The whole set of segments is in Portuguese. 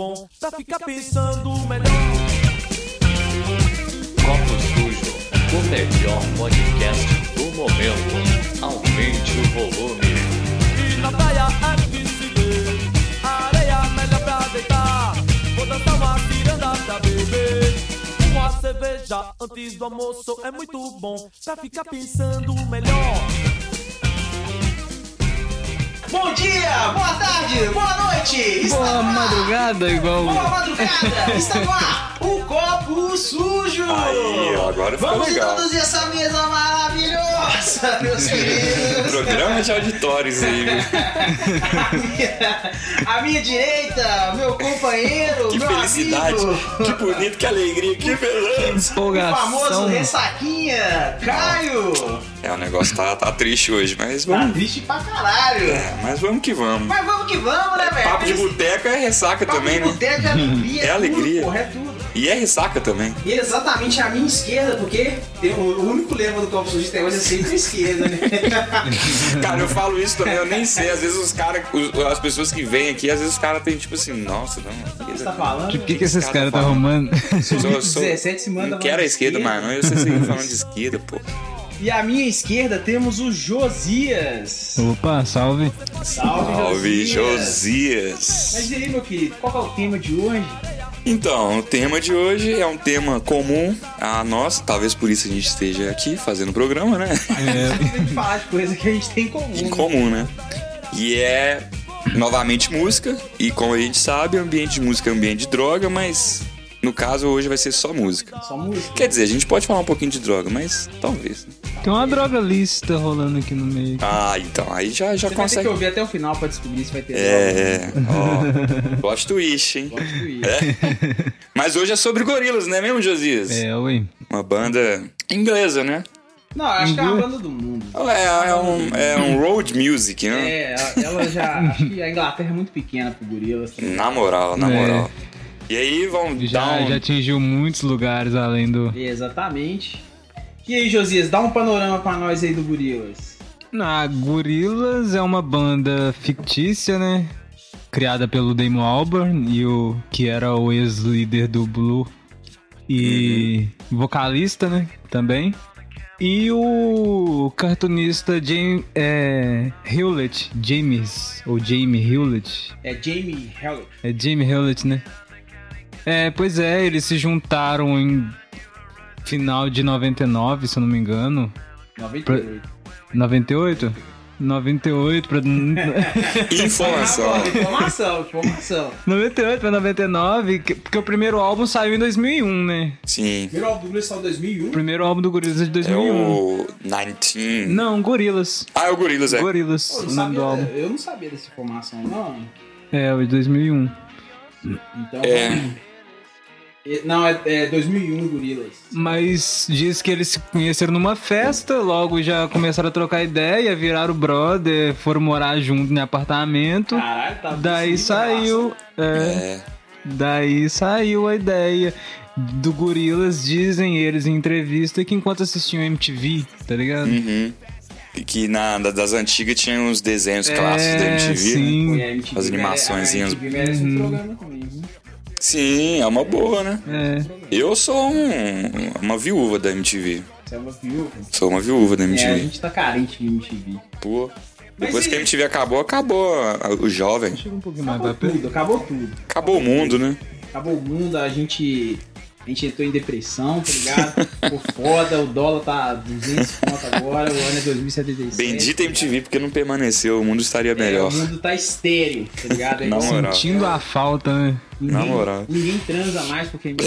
bom pra ficar pensando melhor. Copo Sujo, o melhor podcast do momento. Aumente o volume. E na praia é que se vê a areia melhor pra deitar. Vou dançar uma ciranda pra beber. Uma cerveja antes do almoço é muito bom pra ficar pensando melhor. Bom dia, boa tarde, boa noite! Está Boa madrugada, igual. Boa madrugada! Está no ar o Copo Sujo! Aí, agora ficou Vamos legal. introduzir essa mesa maravilhosa, meus queridos! Programa de auditórios aí, viu? A minha, a minha direita, meu companheiro, Que meu felicidade, amigo, que bonito, que alegria, que beleza. o famoso. Ressaquinha, Caio! É, o negócio tá, tá triste hoje, mas Tá vamos. triste pra caralho! É, mas vamos que vamos. Mas vamos que vamos, né, velho? Papo de boteca é ressaca papo também, de né? boteca é alegria, É tudo, alegria. porra, é tudo. E é ressaca também. E exatamente à minha esquerda, porque tem o, único lema do Copo Sujo até hoje é sempre a esquerda, né? Cara, eu falo isso também, eu nem sei. Às vezes os caras, as pessoas que vêm aqui, às vezes os caras têm tipo assim, nossa, não. O que você tá falando? O que, que esses Esse cara caras tá tá arrumando? Sou, sou, 17 se manda não quero a esquerda, esquerda. mas não, eu sei seguir falando de esquerda, pô. E à minha esquerda temos o Josias. Opa, salve. Salve, Salve, Josias. Josias. Mas e aí, meu querido, qual é o tema de hoje? Então, o tema de hoje é um tema comum a nós, talvez por isso a gente esteja aqui fazendo o programa, né? É, A gente falar de coisa que a gente tem em comum. Em né? comum, né? E é novamente música, e como a gente sabe, ambiente de música é ambiente de droga, mas no caso hoje vai ser só música. Só música. Quer dizer, a gente pode falar um pouquinho de droga, mas talvez. né? tem uma droga lícita rolando aqui no meio. Ah, então, aí já, já Você vai ter que consegue. ouvir até o final pra descobrir se vai ter É, ó. Plot twist, hein? Gosto disso. É. Mas hoje é sobre gorilas, não é mesmo, Josias? É, ui. Uma banda inglesa, né? Não, eu acho que é uma banda do mundo. É, é um, é um road music, né? É, ela já. Acho que a Inglaterra é muito pequena pro Gorilas. ligado? Na moral, na É. E aí vão dar Já, um... já atingiu muitos lugares além do. Exatamente. E aí, Josias, dá um panorama pra nós aí do Gorilas. Na Gorillaz é uma banda fictícia, né? Criada pelo Damon Albarn e o que era o ex-líder do Blue e vocalista, né? Também. E o cartunista James é, Hewlett, James ou Jamie Hewlett, É Jamie Hewlett. é Jamie Hewlett, né? É, pois é, eles se juntaram em final de 99, se eu não me engano. 98. 98? 98 pra. Informação. Informação, informação. 98 pra 99, que- porque o primeiro álbum saiu em 2001, né? Sim. Primeiro álbum do Gorilas saiu em 2001. O primeiro álbum do Gorillaz é de É 2001. o 19... Não, Gorillaz. Ah, é o Gorillaz, é. Gorillaz, Pô, eu, o não nome do sabia, álbum. eu não sabia dessa informação, não. É, o de 2001. Então. É. É, Não, é, é 2001 Gorilas. Mas diz que eles se conheceram numa festa, logo já começaram a trocar ideia, viraram brother, foram morar junto em apartamento. Caralho, tá Daí possível, saiu. É, É. daí saiu a ideia. Do Gorillaz, dizem eles em entrevista que enquanto assistiam MTV, tá ligado? Uhum. E Que na, da- das antigas tinha uns desenhos clássicos da É, MTV, né? sim. MTV As animaçõezinhas. mere- A MTV merece um Uhum. programa também, viu? Sim, é uma boa, né? É. Eu sou um- uma viúva da MTV. Você é uma viúva. Sou uma viúva da É, a MTV. gente tá carente de MTV. Pô. Depois e- que a MTV acabou, acabou o jovem. Chega um pouquinho mais Acabou tudo, acabou tudo. Acabou o mundo, né? Acabou o mundo, a gente. A gente entrou em depressão, tá ligado? Ficou foda, o dólar tá 200 conto agora, o ano é 2077. Bendita MTV, porque não permaneceu, o mundo estaria É, melhor. o mundo tá estéreo, tá ligado? É Na moral. Sentindo a falta, né? Ninguém, Na moral. Ninguém transa mais porque.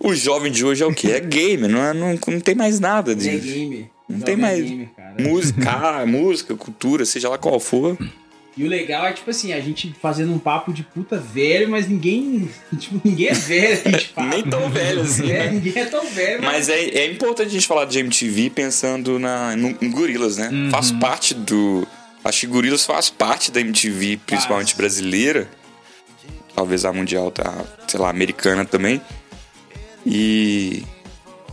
O jovem de hoje é o quê? É gamer, não, é- não, não tem mais nada é de gamer. Não Jovem tem mais- gamer, cara. música, música, cultura, seja lá qual for. E o legal é, tipo assim, a gente fazendo um papo de puta velho, mas ninguém. Tipo, ninguém é velho, a gente fala. Nem tão velho assim, É, né? ninguém é tão velho, mas. Mas é, é importante a gente falar de MTV pensando na, no, em gorilas, né? Faz parte do. Acho que gorilas faz parte da MTV, principalmente Faz. brasileira. Talvez a mundial, tá, sei lá, americana também. E.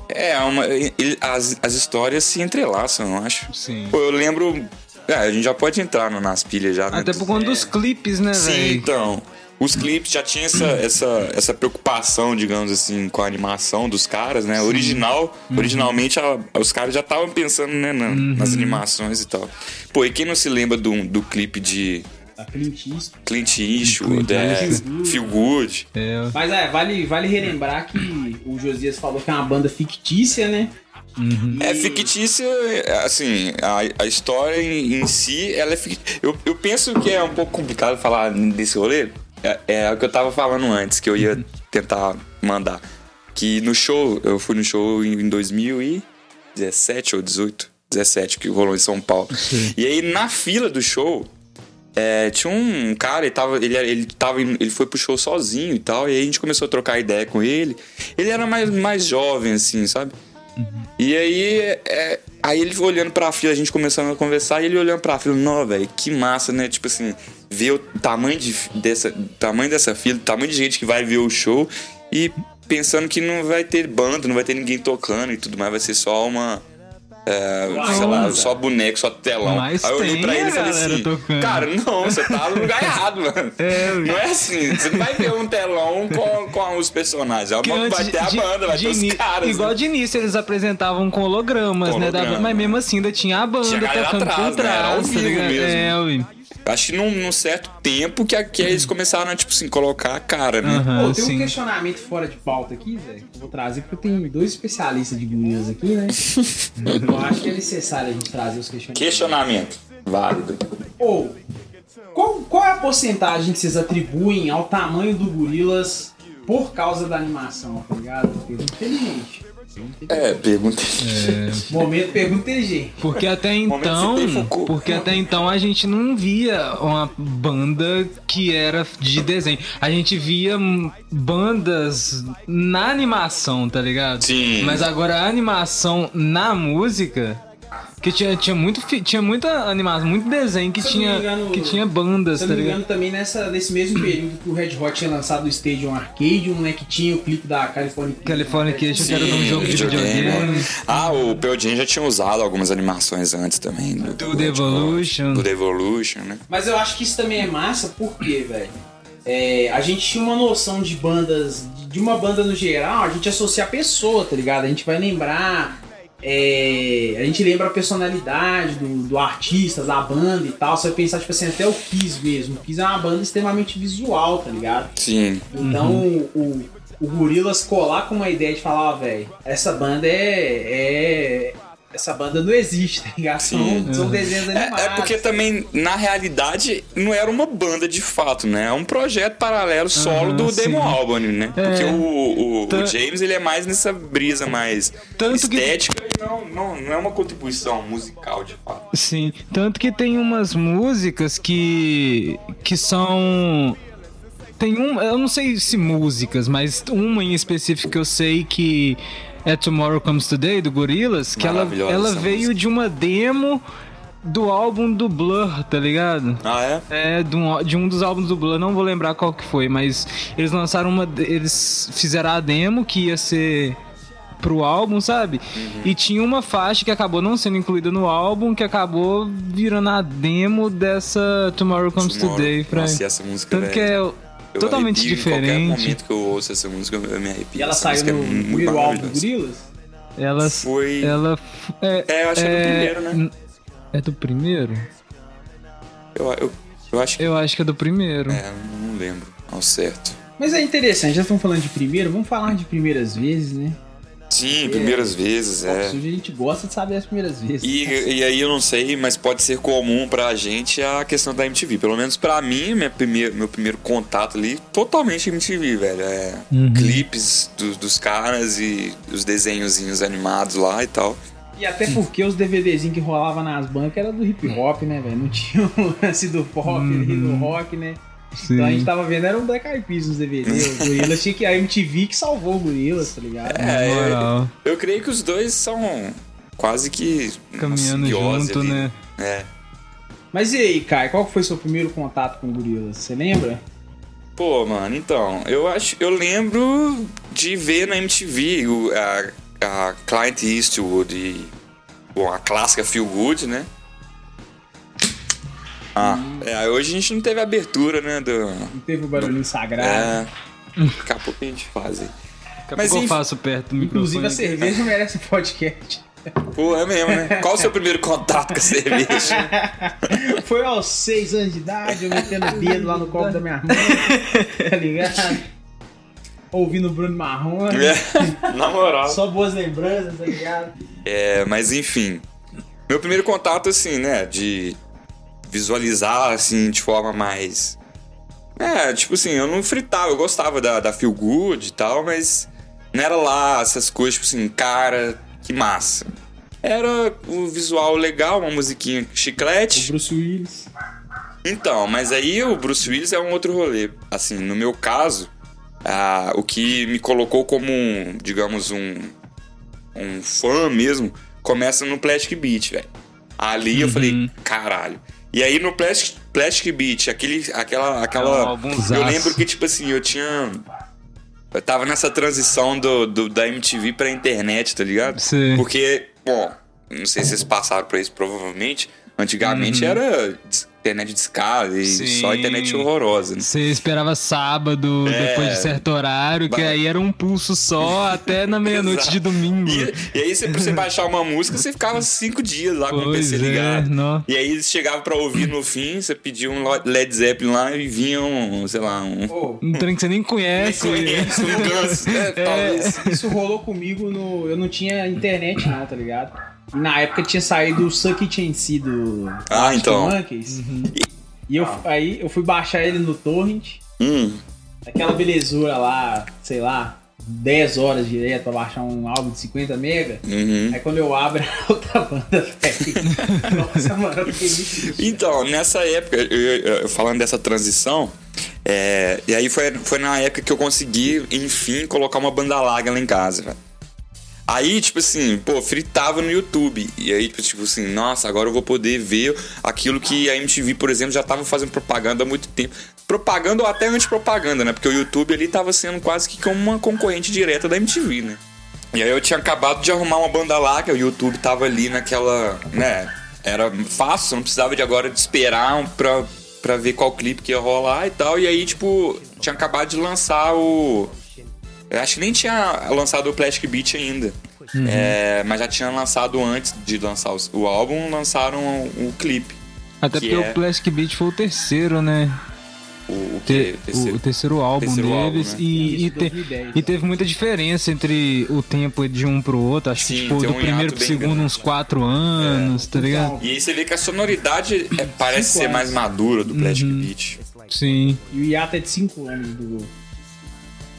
É, uma, ele- as, as histórias se entrelaçam, eu acho. Sim. Pô, eu lembro É, a gente já pode entrar nas pilhas já, né? Até por conta dos clipes, né, Sim, velho? então. Os clipes já tinham essa, essa, essa preocupação, digamos assim, com a animação dos caras, né? Original, Uhum. originalmente a- os caras já estavam pensando né, na- nas animações e tal. Pô, e quem não se lembra do, do clipe de Clint Eastwood. Clint Eastwood, é. Feel Good? É, Mas é, vale, vale relembrar que o Josias falou que é uma banda fictícia, né? uhum. É fictícia, assim, a, a história em, em si, ela é fictícia. Eu, eu penso que é um pouco complicado falar desse rolê. É, é o que eu tava falando antes, que eu ia tentar mandar. Que no show, eu fui no show em 2017 ou 18, 17, que rolou em São Paulo. E aí na fila do show, é, tinha um cara, ele tava, ele, ele, tava, ele foi pro show sozinho e tal, e aí a gente começou a trocar ideia com ele. Ele era mais, mais jovem, assim, sabe? E aí, é, aí ele olhando pra fila, a gente começando a conversar, e ele olhando pra fila, não, velho, que massa, né? Tipo assim, ver o tamanho, de, dessa, tamanho dessa fila, o tamanho de gente que vai ver o show e pensando que não vai ter banda, não vai ter ninguém tocando e tudo mais, vai ser só uma. É, sei lá, só boneco, só telão. Mas aí eu olhei pra ele e falei assim: tocando. Cara, não, você tá no lugar errado, mano. É, não é assim, você não vai ver um telão com, com os personagens. É Que uma, vai ter a banda, vai ter os caras. Igual né? de início eles apresentavam com hologramas, né? da- mas mesmo assim ainda tinha a banda Tinha tocando atrás, por né? Era ao trás, tá vivo ligado? mesmo. É. Acho que num, num certo tempo que, a- que eles começaram a, tipo assim, colocar a cara, né? Aham, Pô, tem um sim. questionamento fora de pauta aqui, velho. que Eu vou trazer porque tenho dois especialistas de gorilas aqui, né? eu acho que é necessário a gente trazer os questionamentos. Questionamento. Válido. Ou, qual, qual é a porcentagem que vocês atribuem ao tamanho do gorilas por causa da animação, tá ligado? Pergunta inteligente. É, pergunta. Momento pergunta inteligente. Porque até então, porque até então a gente não via uma banda que era de desenho. A gente via bandas na animação, tá ligado? Sim. Mas agora a animação na música que tinha, tinha muito tinha muita animação, muito desenho que tinha engano- que tinha bandas, Se tá ligado? engano, também nessa, nesse mesmo período que o Red Hot tinha lançado o Stadium Arcadium, né? Que tinha o clipe da California California que que era um jogo de videogame. Ah, o Pearl Jam já tinha usado algumas animações antes também. Do, Do The Evolution. Do The Evolution, né? Mas eu acho que isso também é massa, porque, velho? É, a gente tinha uma noção de bandas, de uma banda no geral, a gente associa a pessoa, tá ligado? A gente vai lembrar. É, a gente lembra a personalidade do, do artista, da banda e tal. Você vai pensar, tipo assim, até o Kiss mesmo. O Kiss é uma banda extremamente visual, tá ligado? Sim. Então Uhum. o, o Gorilas colar com uma ideia de falar, ó, velho, essa banda é, é. Essa banda não existe, tá ligado? São, Sim. são desenhos animados. É, é porque também, na realidade, não era uma banda de fato, né? É um projeto paralelo solo Aham, do sim. Damon Albarn, né? É. Porque o, o- o James, ele é mais nessa brisa mais Tanto que- estética e não, não, não é uma contribuição musical, de fato. Sim, tanto que tem umas músicas que que são tem um, eu não sei se músicas, mas uma em específico que eu sei que é Tomorrow Comes Today do Gorillaz, que ela, ela veio música. de uma demo do álbum do Blur, tá ligado? Ah, é? É, de um, de um dos álbuns do Blur, não vou lembrar qual que foi, mas eles lançaram uma. Eles fizeram a demo que ia ser pro álbum, sabe? Uhum. E tinha uma faixa que acabou não sendo incluída no álbum, que acabou virando a demo dessa Tomorrow Comes Tomorrow. Today. Pra... Nossa, essa música, Tanto que é eu totalmente arrepio Em qualquer diferente. momento que eu ouço essa música, eu me arrepio. E ela Essa saiu no é muito primeiro álbum do. Gorilas? Ela. Foi... Ela. É, É, eu acho que é do primeiro, né? É do primeiro? Eu, eu, eu acho que... Eu acho que é do primeiro. É, eu não lembro ao certo. Mas é interessante, já estamos falando de primeiro, vamos falar de primeiras vezes, né? Sim, primeiras vezes, é. Hoje a gente gosta de saber as primeiras vezes. E, e aí eu não sei, mas pode ser comum pra gente a questão da MTV. Pelo menos pra mim, minha primeira, meu primeiro contato ali, totalmente MTV, velho. É Uhum. clipes do- dos caras e os desenhozinhos animados lá e tal. E até porque os DVDzinhos que rolavam nas bancas era do hip hop, né, velho? Não tinha o lance do pop ali, do rock, né? Sim. Então a gente tava vendo, era um Black Eyed Peas nos DVDs. O Gorillaz tinha que. A MTV que salvou o Gorillaz, tá ligado? É, moral. Eu creio que os dois são quase que Caminhando junto, ali. né? É. Mas e aí, Kai, qual foi seu primeiro contato com o Gorillaz? Você lembra? Pô, mano, então, eu acho, eu lembro de ver na MTV o, a, a Client Eastwood e bom, a clássica Feel Good, né? Ah, é, hoje a gente não teve abertura, né? Do, Não teve o barulhinho sagrado. é, daqui a pouco a gente faz aí. Daqui a Mas pouco eu faço perto do microfone. Inclusive a cerveja merece podcast. Pô, é mesmo, né? Qual o seu primeiro contato com a cerveja? Foi aos seis anos de idade, eu metendo o dedo lá no copo da minha mãe. Tá ligado? Ouvindo o Bruno Marrom. É, na moral. Só boas lembranças, tá ligado? É, mas enfim. Meu primeiro contato, assim, né? De visualizar, assim, de forma mais. É, tipo assim, eu não fritava, eu gostava da, da Feel Good e tal, mas não era lá essas coisas, tipo assim, cara, que massa. Era o visual legal, uma musiquinha O chiclete. Bruce Willis. Então, mas aí o Bruce Willis é um outro rolê. Assim, no meu caso, ah, o que me colocou como, um, digamos, um, um fã mesmo, começa no Plastic Beach, velho. Ali eu falei, caralho. E aí no Plastic, Plastic Beach, aquele, aquela, É aquela, álbumzaço. eu lembro que tipo assim, eu tinha, eu tava nessa transição do, do- da MTV pra internet, tá ligado? Sim. Porque, bom, não sei se vocês passaram por isso, provavelmente. Antigamente era dis- internet de escada e Sim. só internet horrorosa, né? Você esperava sábado, É. depois de certo horário, que aí era um pulso só até na meia-noite de domingo. E, e aí, você, pra você baixar uma música, você ficava cinco dias lá com o Pois PC é, ligado. E aí eles chegavam pra ouvir no fim, você pedia um Led Zeppelin lá e vinha um, sei lá, um. Pô, Um trem que você nem conhece. Conhece, um né? Talvez. isso rolou comigo no. Eu não tinha internet, não, tá ligado? E na época tinha saído o Suck It and See do. Ah, Arctic então. Monkeys. E eu, aí eu fui baixar ele no Torrent. Hum. Aquela belezura lá, sei lá, 10 horas direto pra baixar um álbum de 50 mega. Uhum. Aí quando eu abro era outra banda, velho. Nossa, mano, eu fiquei. Então, nessa época, eu, eu- eu- falando dessa transição, é, e aí foi, foi na época que eu consegui, enfim, colocar uma banda larga lá em casa, velho. Aí, tipo assim, pô, fritava no YouTube. E aí, tipo assim, nossa, agora eu vou poder ver aquilo que a MTV, por exemplo, já tava fazendo propaganda há muito tempo. Propaganda ou até antipropaganda, né? Porque o YouTube ali tava sendo quase que como uma concorrente direta da MTV, né? E aí eu tinha acabado de arrumar uma banda larga, o YouTube tava ali naquela, né? Era fácil, não precisava de agora de esperar pra, pra ver qual clipe que ia rolar e tal. E aí, tipo, tinha acabado de lançar o. Eu acho que nem tinha lançado o Plastic Beach ainda. É, mas já tinha lançado antes de lançar o, o álbum, lançaram o, o clipe. Até Que porque é- o Plastic Beach foi o terceiro, né? O, o, Te- que- o, terceiro álbum terceiro deles. álbum, né? e, e, Isso, te- 2010. e teve muita diferença entre o tempo de um pro outro. Acho Sim, que, tipo, do um primeiro pro segundo, grande. uns quatro anos, tá ligado? E aí você vê que a sonoridade é- parece Cinco ser anos. mais madura do Plastic Uhum. Beach. Sim. E o hiato é de 5 anos do.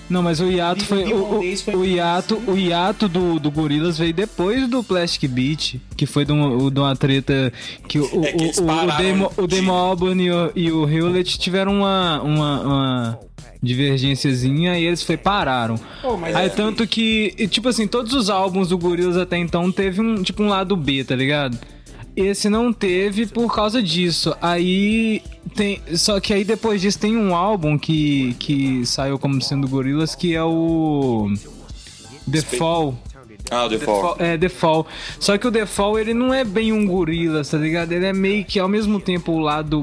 Não, mas o hiato foi. O, o, o hiato, o hiato do, do Gorillaz veio depois do Plastic Beach, que foi de uma, de uma treta que o, É que o, o, o, pararam Damon, o de- Albarn e o, e o Hewlett tiveram uma, uma, uma divergênciazinha e eles foi, pararam. Mas Aí é- tanto que, tipo assim, todos os álbuns do Gorillaz até então teve um, tipo, um lado B, tá ligado? Esse não teve por causa disso. Aí tem, só que aí depois disso tem um álbum que que saiu como sendo Gorillaz que é o The Fall. Ah, o The The Fall. Fall- É, The Fall. Só que o The Fall, ele não é bem um Gorillaz, tá ligado? Ele é meio que, ao mesmo tempo, o lado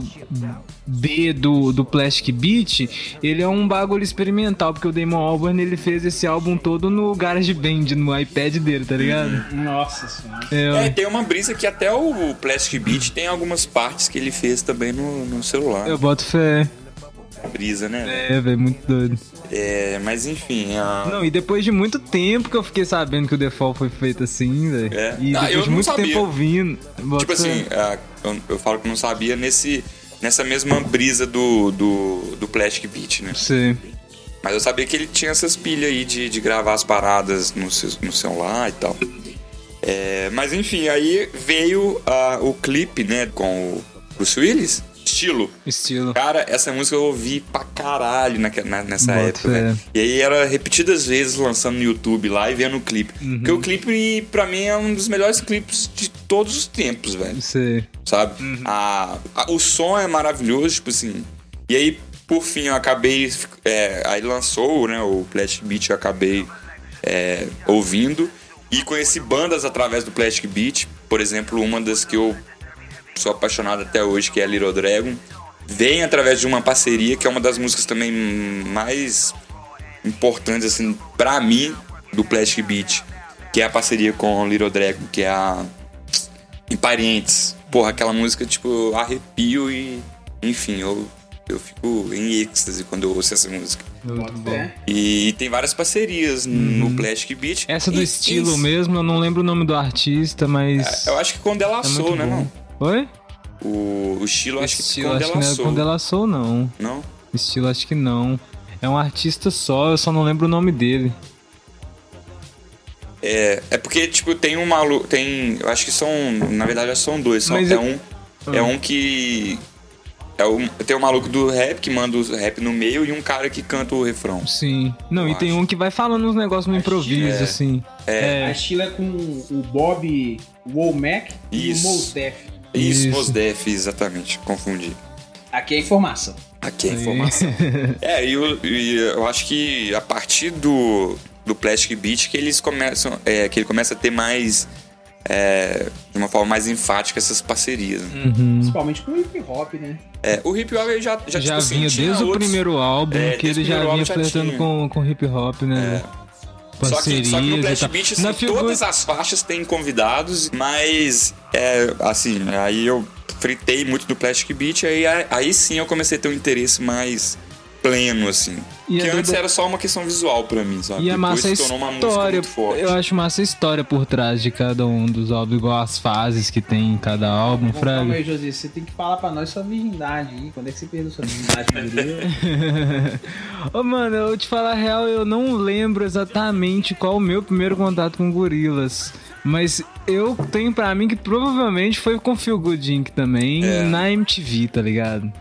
B do, do Plastic Beach, ele é um bagulho experimental, porque o Damon Albarn, ele fez esse álbum todo no GarageBand, no iPad dele, tá ligado? Nossa senhora. É, É, tem uma brisa que até o Plastic Beach tem algumas partes que ele fez também no, no celular. eu boto fé. Brisa, né? É, velho, muito doido. É, mas enfim, a... Não, e depois de muito tempo que eu fiquei sabendo que o Fall foi feito assim, velho. É. E Ah, depois eu de muito sabia. tempo ouvindo. boto tipo assim, a- eu, eu falo que não sabia nesse, nessa mesma brisa do, do, do Plastic Beach, né? Sei. Mas eu sabia que ele tinha essas pilhas aí de, de gravar as paradas no, ce- no celular e tal. É, mas enfim, aí veio ah, o clipe, né, com o Bruce Willis, estilo. Estilo. Cara, essa música eu ouvi pra caralho naque- na- nessa Boto época, né? E aí era repetidas vezes lançando no YouTube lá e vendo o clipe. Uhum. Porque o clipe, pra mim, é um dos melhores clipes de todos os tempos, velho. Sei. Sabe? A, a- o som é maravilhoso, tipo assim. E aí, por fim, eu acabei. é, aí lançou, né? O Plastic Beach, eu acabei é, ouvindo. E conheci bandas através do Plastic Beach. Por exemplo, uma das que eu sou apaixonado até hoje, que é Little Dragon, vem através de uma parceria que é uma das músicas também mais importantes, assim, pra mim, do Plastic Beach, que é a parceria com Little Dragon, que é a Em Parientes. Porra, aquela música, tipo, eu arrepio e, enfim, eu, eu fico em êxtase quando eu ouço essa música. Bota fé. E tem várias parcerias no Plastic Beach. Essa do E- estilo e- mesmo, eu não lembro o nome do artista, mas. Eu acho que quando ela é assou, muito né, bom. não? Oi? O, o estilo, acho que estilo, quando acho que ela não é Soul, não. Não? Estilo, acho que não. É um artista só, eu só não lembro o nome dele. É, é porque, tipo, tem um maluco. Tem. Eu acho que são. Na verdade, são dois. São, Mas é, eu- um, é um que. É um, tem um maluco do rap que manda o rap no meio e um cara que canta o refrão. Sim. Não, Eu e tem acho. um que vai falando uns negócios no improviso, é. assim. A É. Sheila é com o Bob Womack e o Isso. Mos Def. Isso, Isso. Mos Def, exatamente. Confundi. Aqui é informação. Aqui é informação. é, e eu, eu acho que a partir do, do Plastic Beach que eles começam. É, que ele começa a ter mais. é, de uma forma mais enfática essas parcerias. né? Uhum. Principalmente com o hip hop, né? É, o hip hop ele já, já, Já, tipo assim, vinha tinha desde o outros- primeiro álbum, É, que ele já vinha flertando com, com hip hop, né? Só que, Parcerias só que no tal. Beat, assim, todas as faixas têm convidados, mas, é, assim, aí eu fritei muito do Plastic Beach, aí, aí sim eu comecei a ter um interesse mais pleno, assim. E que é antes doido- era só uma questão visual pra mim, sabe? E Depois massa a se tornou uma música história. muito forte. Eu acho massa a história por trás de cada um dos álbuns, igual as fases que tem em cada álbum, Bom, calma Fraga. aí, José. Você tem que falar pra nós sua virgindade aí. Quando é que você perdeu sua virgindade? Ô, mano, eu te falar a real, eu não lembro exatamente qual o meu primeiro contato com gorilas. Mas eu tenho pra mim que provavelmente foi com Feel Good Inc. também, É. na MTV, tá ligado?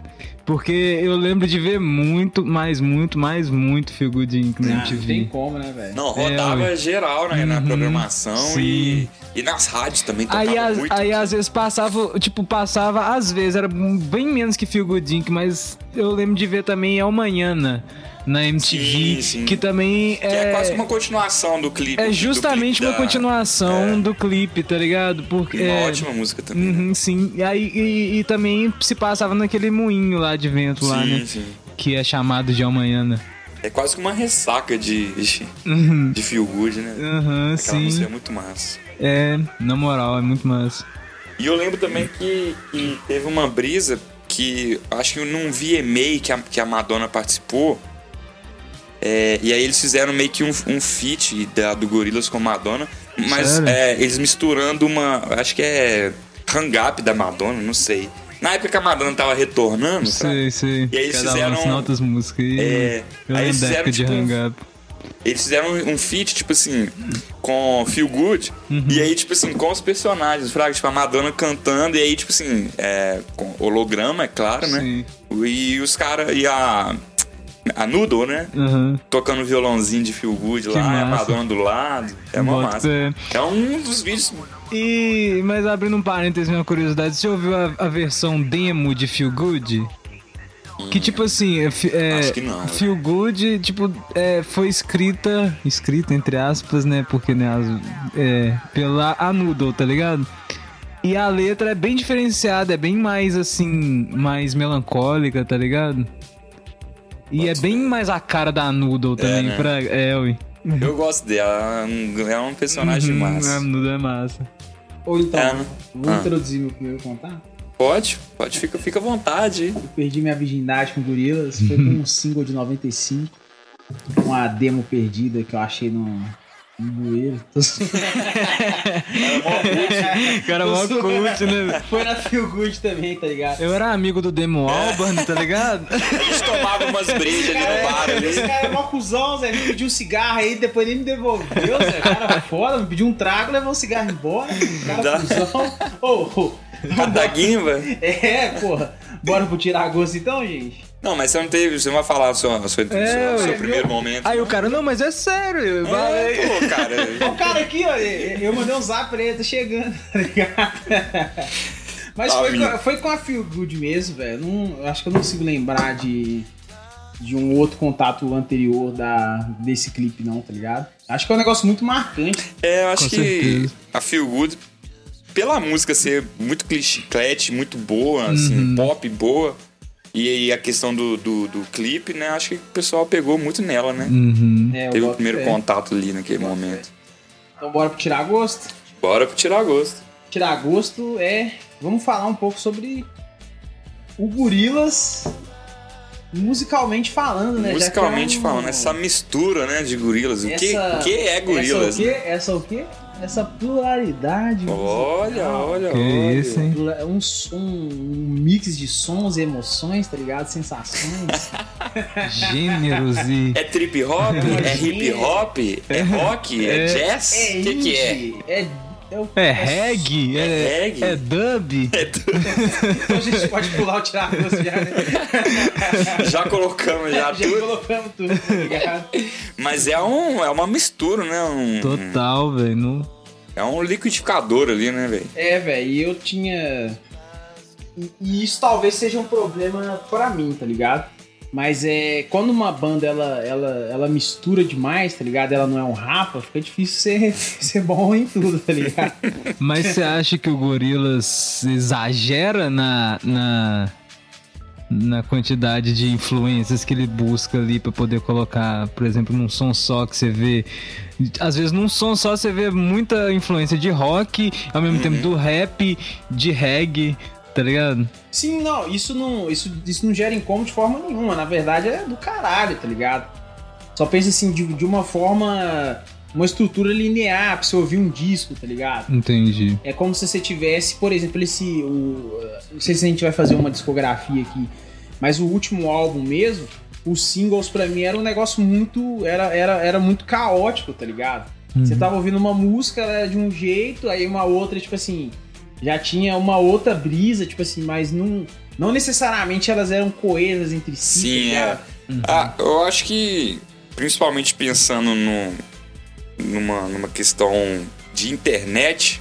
Porque eu lembro de ver muito, mais, muito, mais, muito Feel Good Inc. na Ah, não MTV. tem como, né, velho? Não, É, rodava ué. geral né, na Uhum, programação sim. e, e nas rádios também tocava Aí, as- muito. aí às vezes passava, tipo, passava, às vezes, era bem menos que Feel Good Inc., mas eu lembro de ver também El Manhana na MTV, Sim, sim. que também Que é quase uma continuação do clipe. É justamente clipe uma da- continuação é. do clipe, tá ligado? Porque Uma é, ótima música também. Uhum, sim. E, aí, e, e também se passava naquele moinho lá de vento lá, sim, né? sim. Que é chamado de Amanhã. É quase que uma ressaca de, de, Uhum. de feel good, né? Uhum, Aquela música é sim. muito massa. É, na moral, é muito massa. E eu lembro também que, que teve uma brisa que acho que num VMA que a, que a Madonna participou. É, e aí eles fizeram meio que um, um feat da, do Gorillaz com Madonna. Mas é, eles misturando uma. Acho que é Hang Up da Madonna, não sei. Na época que a Madonna tava retornando, sabe? Sei, sei. E aí eles Cada um fizeram- lançando outras músicas aí. É, eu aí eles fizeram, de tipo, um- Hang Up. Eles fizeram um feat, tipo assim, com Feel Good. Uhum. E aí, tipo assim, com os personagens, fraga, tipo, a Madonna cantando, e aí, tipo assim, é, com holograma, é claro, né? Sim. E os caras, e a. A Noodle, né? Uhum. Tocando violãozinho de Feel Good Que lá, a. Madonna do lado. É uma Bota massa. fé. É um dos vídeos. E, mas abrindo um parênteses, uma curiosidade, você ouviu a, a versão demo de Feel Good? Que tipo assim, é, é, Acho que não. Feel Good, tipo, é, foi escrita, escrita entre aspas, né, porque, né, as- é, pela Anoodle, tá ligado? E a letra é bem diferenciada, é bem mais, assim, mais melancólica, tá ligado? E é bem mais a cara da Noodle também, né? pra... É, ui. Eu gosto dela. É um, é um personagem Uhum, massa. A Noodle é massa. Ou então, É, né? vou Ah. introduzir meu primeiro contato. Pode, pode, fica, fica à vontade. Eu perdi minha virgindade com gorilas. Foi com um single de 95. Uma demo perdida que eu achei no, bueiro. Cara, mó cult, né? Foi na Feel Good também, tá ligado? Eu era amigo do Demo Albarn, tá ligado? A gente tomava umas brejas ali no bar Esse ali. cara é mó cuzão, Zé. Me pediu um cigarro aí, depois nem me devolveu, Zé. O cara foda, me pediu um trago, levou um cigarro embora. Cara Dá. cuzão. Ô, ô. A da Guimba. É, porra. Bora pro tirar gosto então, gente? Não, mas você não teve. Você não vai falar o seu, o seu, É, seu ué. primeiro momento. Aí não? o cara, não, mas é sério, eu falei. É, pô, cara. O cara aqui, ó, eu mandei um zap pra ele, tá chegando, tá ligado? Mas Tá foi, com, foi com a Feel Good mesmo, velho. Acho que eu não consigo lembrar de, de um outro contato anterior da, desse clipe, não, tá ligado? Acho que é um negócio muito marcante. É, eu acho Com que certeza. a Feel Good pela música ser muito chiclete, muito boa, assim, pop boa. E, e a questão do, do, do clipe, né? Acho que o pessoal pegou muito nela, né? Uhum. É, Teve o primeiro contato ali naquele momento. Então bora pro tirar gosto. Bora pro tirar gosto. Tirar gosto é. Vamos falar um pouco sobre o Gorilas musicalmente falando, né? Que Musicalmente é um- falando, essa mistura, né, de gorilas. O que, Essa- o que é gorilas? Essa o quê? Essa o quê? Essa pluralidade. Olha, musical. olha, Que olha. isso, hein? Um, som- um mix de sons e emoções, tá ligado? Sensações. Gêneros e. É trip hop? é hip hop? É rock? É, É- jazz? É O que, que é? é? É, o- É reggae? É É, reggae? é dub? Então a gente pode pular o tirar gosto já, né? Já colocamos já Já tudo. colocamos tudo, tá ligado? Mas é, um, é uma mistura, né? Um, Total, velho. Não... É um liquidificador ali, né, velho? É, velho, e eu tinha. E, e isso talvez seja um problema pra mim, tá ligado? Mas é. Quando uma banda ela, ela, ela mistura demais, tá ligado? Ela não é um rapa, fica difícil ser, ser bom em tudo, tá ligado? Mas você acha que o Gorillaz exagera na, na, na quantidade de influências que ele busca ali pra poder colocar, por exemplo, num som só que você vê. Às vezes num som só você vê muita influência de rock, ao mesmo tempo do rap, de reggae, tá ligado? Sim, não, isso não, isso, isso não gera incômodo de forma nenhuma. Na verdade é do caralho, tá ligado? Só pensa assim, de, de uma forma. Uma estrutura linear pra você ouvir um disco, tá ligado? Entendi. É como se você tivesse, por exemplo, esse. O, não sei se a gente vai fazer uma discografia aqui, mas o último álbum mesmo, os singles pra mim era um negócio muito. Era, era, era muito caótico, tá ligado? Você tava ouvindo uma música ela era de um jeito, aí uma outra, tipo assim, já tinha uma outra brisa, tipo assim, mas não, não necessariamente elas eram coesas entre si. Sim, tá ligado? Ah, eu acho que, principalmente pensando no, numa, numa questão de internet,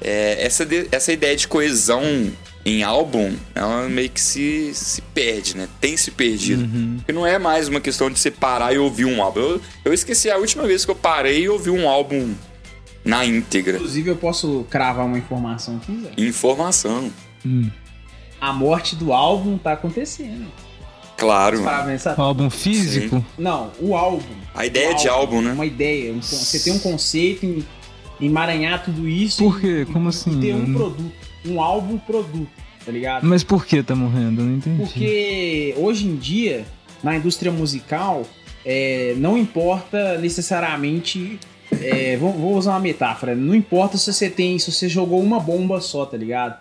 é, essa, de- essa ideia de coesão em álbum, ela meio que se, se perde, né? Tem se perdido. Porque não é mais uma questão de você parar e ouvir um álbum. Eu, eu esqueci a última vez que eu parei e ouvi um álbum na íntegra. Inclusive, eu posso cravar uma informação aqui, Zé. Informação. Hum. A morte do álbum tá acontecendo. Claro. O álbum físico? Não, o álbum. A ideia O de álbum, né? Uma ideia. um você tem um conceito em emaranhar tudo isso Por e- quê? Como e assim? ter Eu um produto. Um álbum produto, tá ligado? Mas por que tá morrendo? Eu não entendi. Porque hoje em dia, na indústria musical, é, não importa necessariamente. É, vou, vou usar uma metáfora. Não importa se você tem. Se você jogou uma bomba só, tá ligado?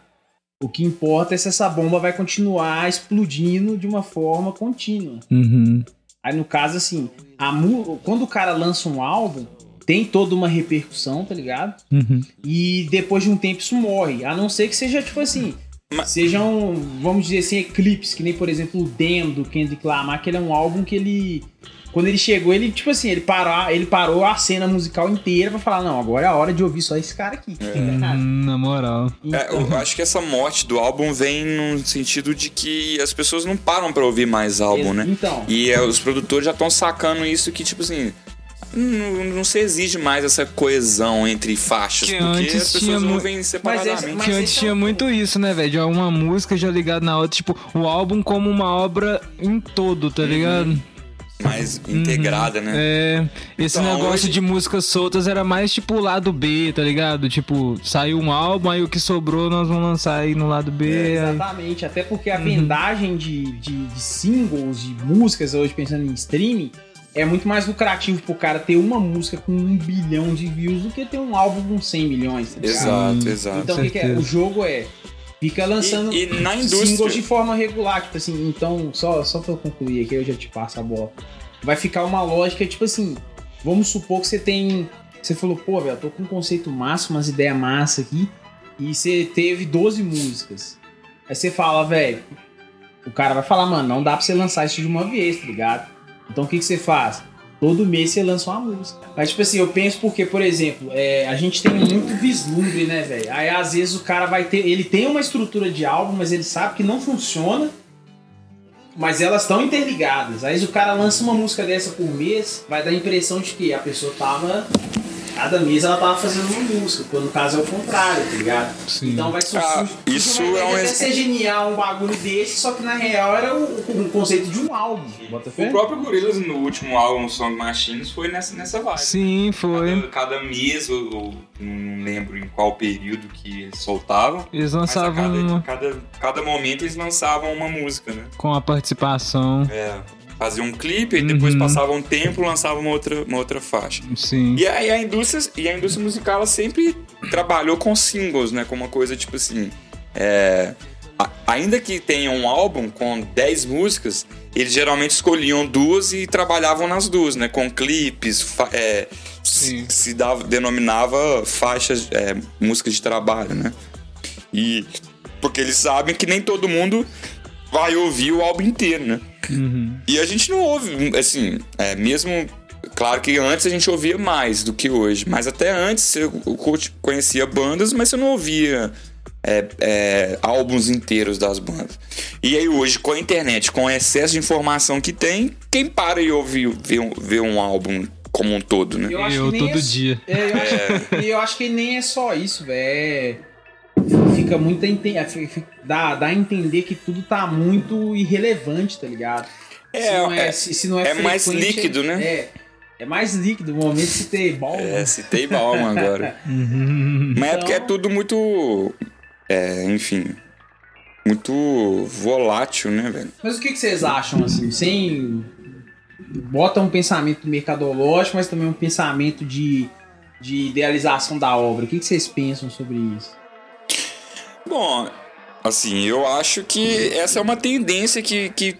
O que importa é se essa bomba vai continuar explodindo de uma forma contínua. Uhum. Aí no caso, assim, a mu- quando o cara lança um álbum, tem toda uma repercussão, tá ligado? Uhum. E depois de um tempo isso morre. A não ser que seja, tipo assim, Mas- sejam, vamos dizer assim, eclipses, que nem, por exemplo, o Dem do Kendrick Lamar, que ele é um álbum que ele. Quando ele chegou, ele, tipo assim, ele parou, ele parou a cena musical inteira pra falar, não, agora é a hora de ouvir só esse cara aqui. tá ligado? Hum, na moral. É, eu acho que essa morte do álbum vem no sentido de que as pessoas não param pra ouvir mais álbum, né? Então, E é, os produtores já estão sacando isso que, tipo assim, não, não se exige mais essa coesão entre faixas, Que porque antes as tinha pessoas mu- ouvem separadamente. mas que esse antes é tinha o muito isso, né, velho? De uma música já ligada na outra, tipo, o álbum como uma obra em todo, tá ligado? Mais integrada, né? É, esse Então, negócio hoje- de músicas soltas era mais tipo o lado B, tá ligado? Tipo, saiu um álbum, aí o que sobrou nós vamos lançar aí no lado B. aí- Exatamente, até porque a vendagem de, de, de singles, de músicas hoje, pensando em streaming, é muito mais lucrativo pro cara ter uma música com um bilhão de views do que ter um álbum com 100 milhões. tá ligado? Exato, exato. Então o que, que é? O jogo é. Fica lançando E- e na indústria- singles de forma regular, tipo assim, então, só, só pra eu concluir aqui, eu já te passo a bola. Vai ficar uma lógica, tipo assim, vamos supor que você tem. Você falou, pô, velho, eu tô com um conceito massa, umas ideias massa aqui, e você teve 12 músicas. Aí você fala, velho, o cara vai falar, mano, não dá pra você lançar isso de uma vez, tá ligado? Então o que, que você faz? Todo mês você lança uma música. Mas, tipo assim, eu penso porque, por exemplo, é, a gente tem muito vislumbre, né, velho? Aí às vezes o cara vai ter. Ele tem uma estrutura de álbum, mas ele sabe que não funciona. Mas elas estão interligadas. Aí o cara lança uma música dessa por mês, vai dar a impressão de que a pessoa tava cada mês ela tava fazendo uma música, quando no caso é o contrário, tá ligado? Sim. Então vai surgir. Ah, isso uma é um ex- ser genial um bagulho desse, só que na real era o, um conceito de um álbum. Bota fé? O próprio Gorillaz no último álbum Song Machines foi nessa, nessa vibe. Sim, foi. Cada, cada mês, ou, ou não lembro em qual período que eles soltavam. Eles Mas a lançavam cada, uma cada, cada momento eles lançavam uma música, né? com a participação. É, faziam um clipe, e depois Uhum. passava um tempo lançavam uma outra, uma outra faixa. Sim. E a, e a indústria, e a indústria musical ela sempre trabalhou com singles, né? Com uma coisa tipo assim. é, a- ainda que tenha um álbum com 10 músicas, eles geralmente escolhiam duas e trabalhavam nas duas, né? Com clipes, fa- é, se, se dava, denominava faixas, é, músicas de trabalho, né? E porque eles sabem que nem todo mundo vai ouvir o álbum inteiro, né? Uhum. E a gente não ouve, assim, é, mesmo. Claro que antes a gente ouvia mais do que hoje, mas até antes eu co- conhecia bandas, mas eu não ouvia é, é, álbuns inteiros das bandas. E aí hoje, com a internet, com o excesso de informação que tem, quem para e ouve ver um, ver um álbum como um todo, né? acho Eu nem todo é- dia. É, eu, acho, e eu acho que nem é só isso, velho. Fica muito. é, Dá, dá a entender que tudo tá muito irrelevante, tá ligado? É, se não é, é- se, se não é é mais líquido, né? É. É mais líquido. No momento que ter bola. É, citei Bauman agora. Uhum. Mas é porque é Então- tudo muito. É, enfim. Muito volátil, né, velho? Mas o que, que vocês acham, assim, sem. Bota um pensamento mercadológico, mas também um pensamento de, de idealização da obra. O que, que vocês pensam sobre isso? Bom, assim, eu acho que essa é uma tendência que, que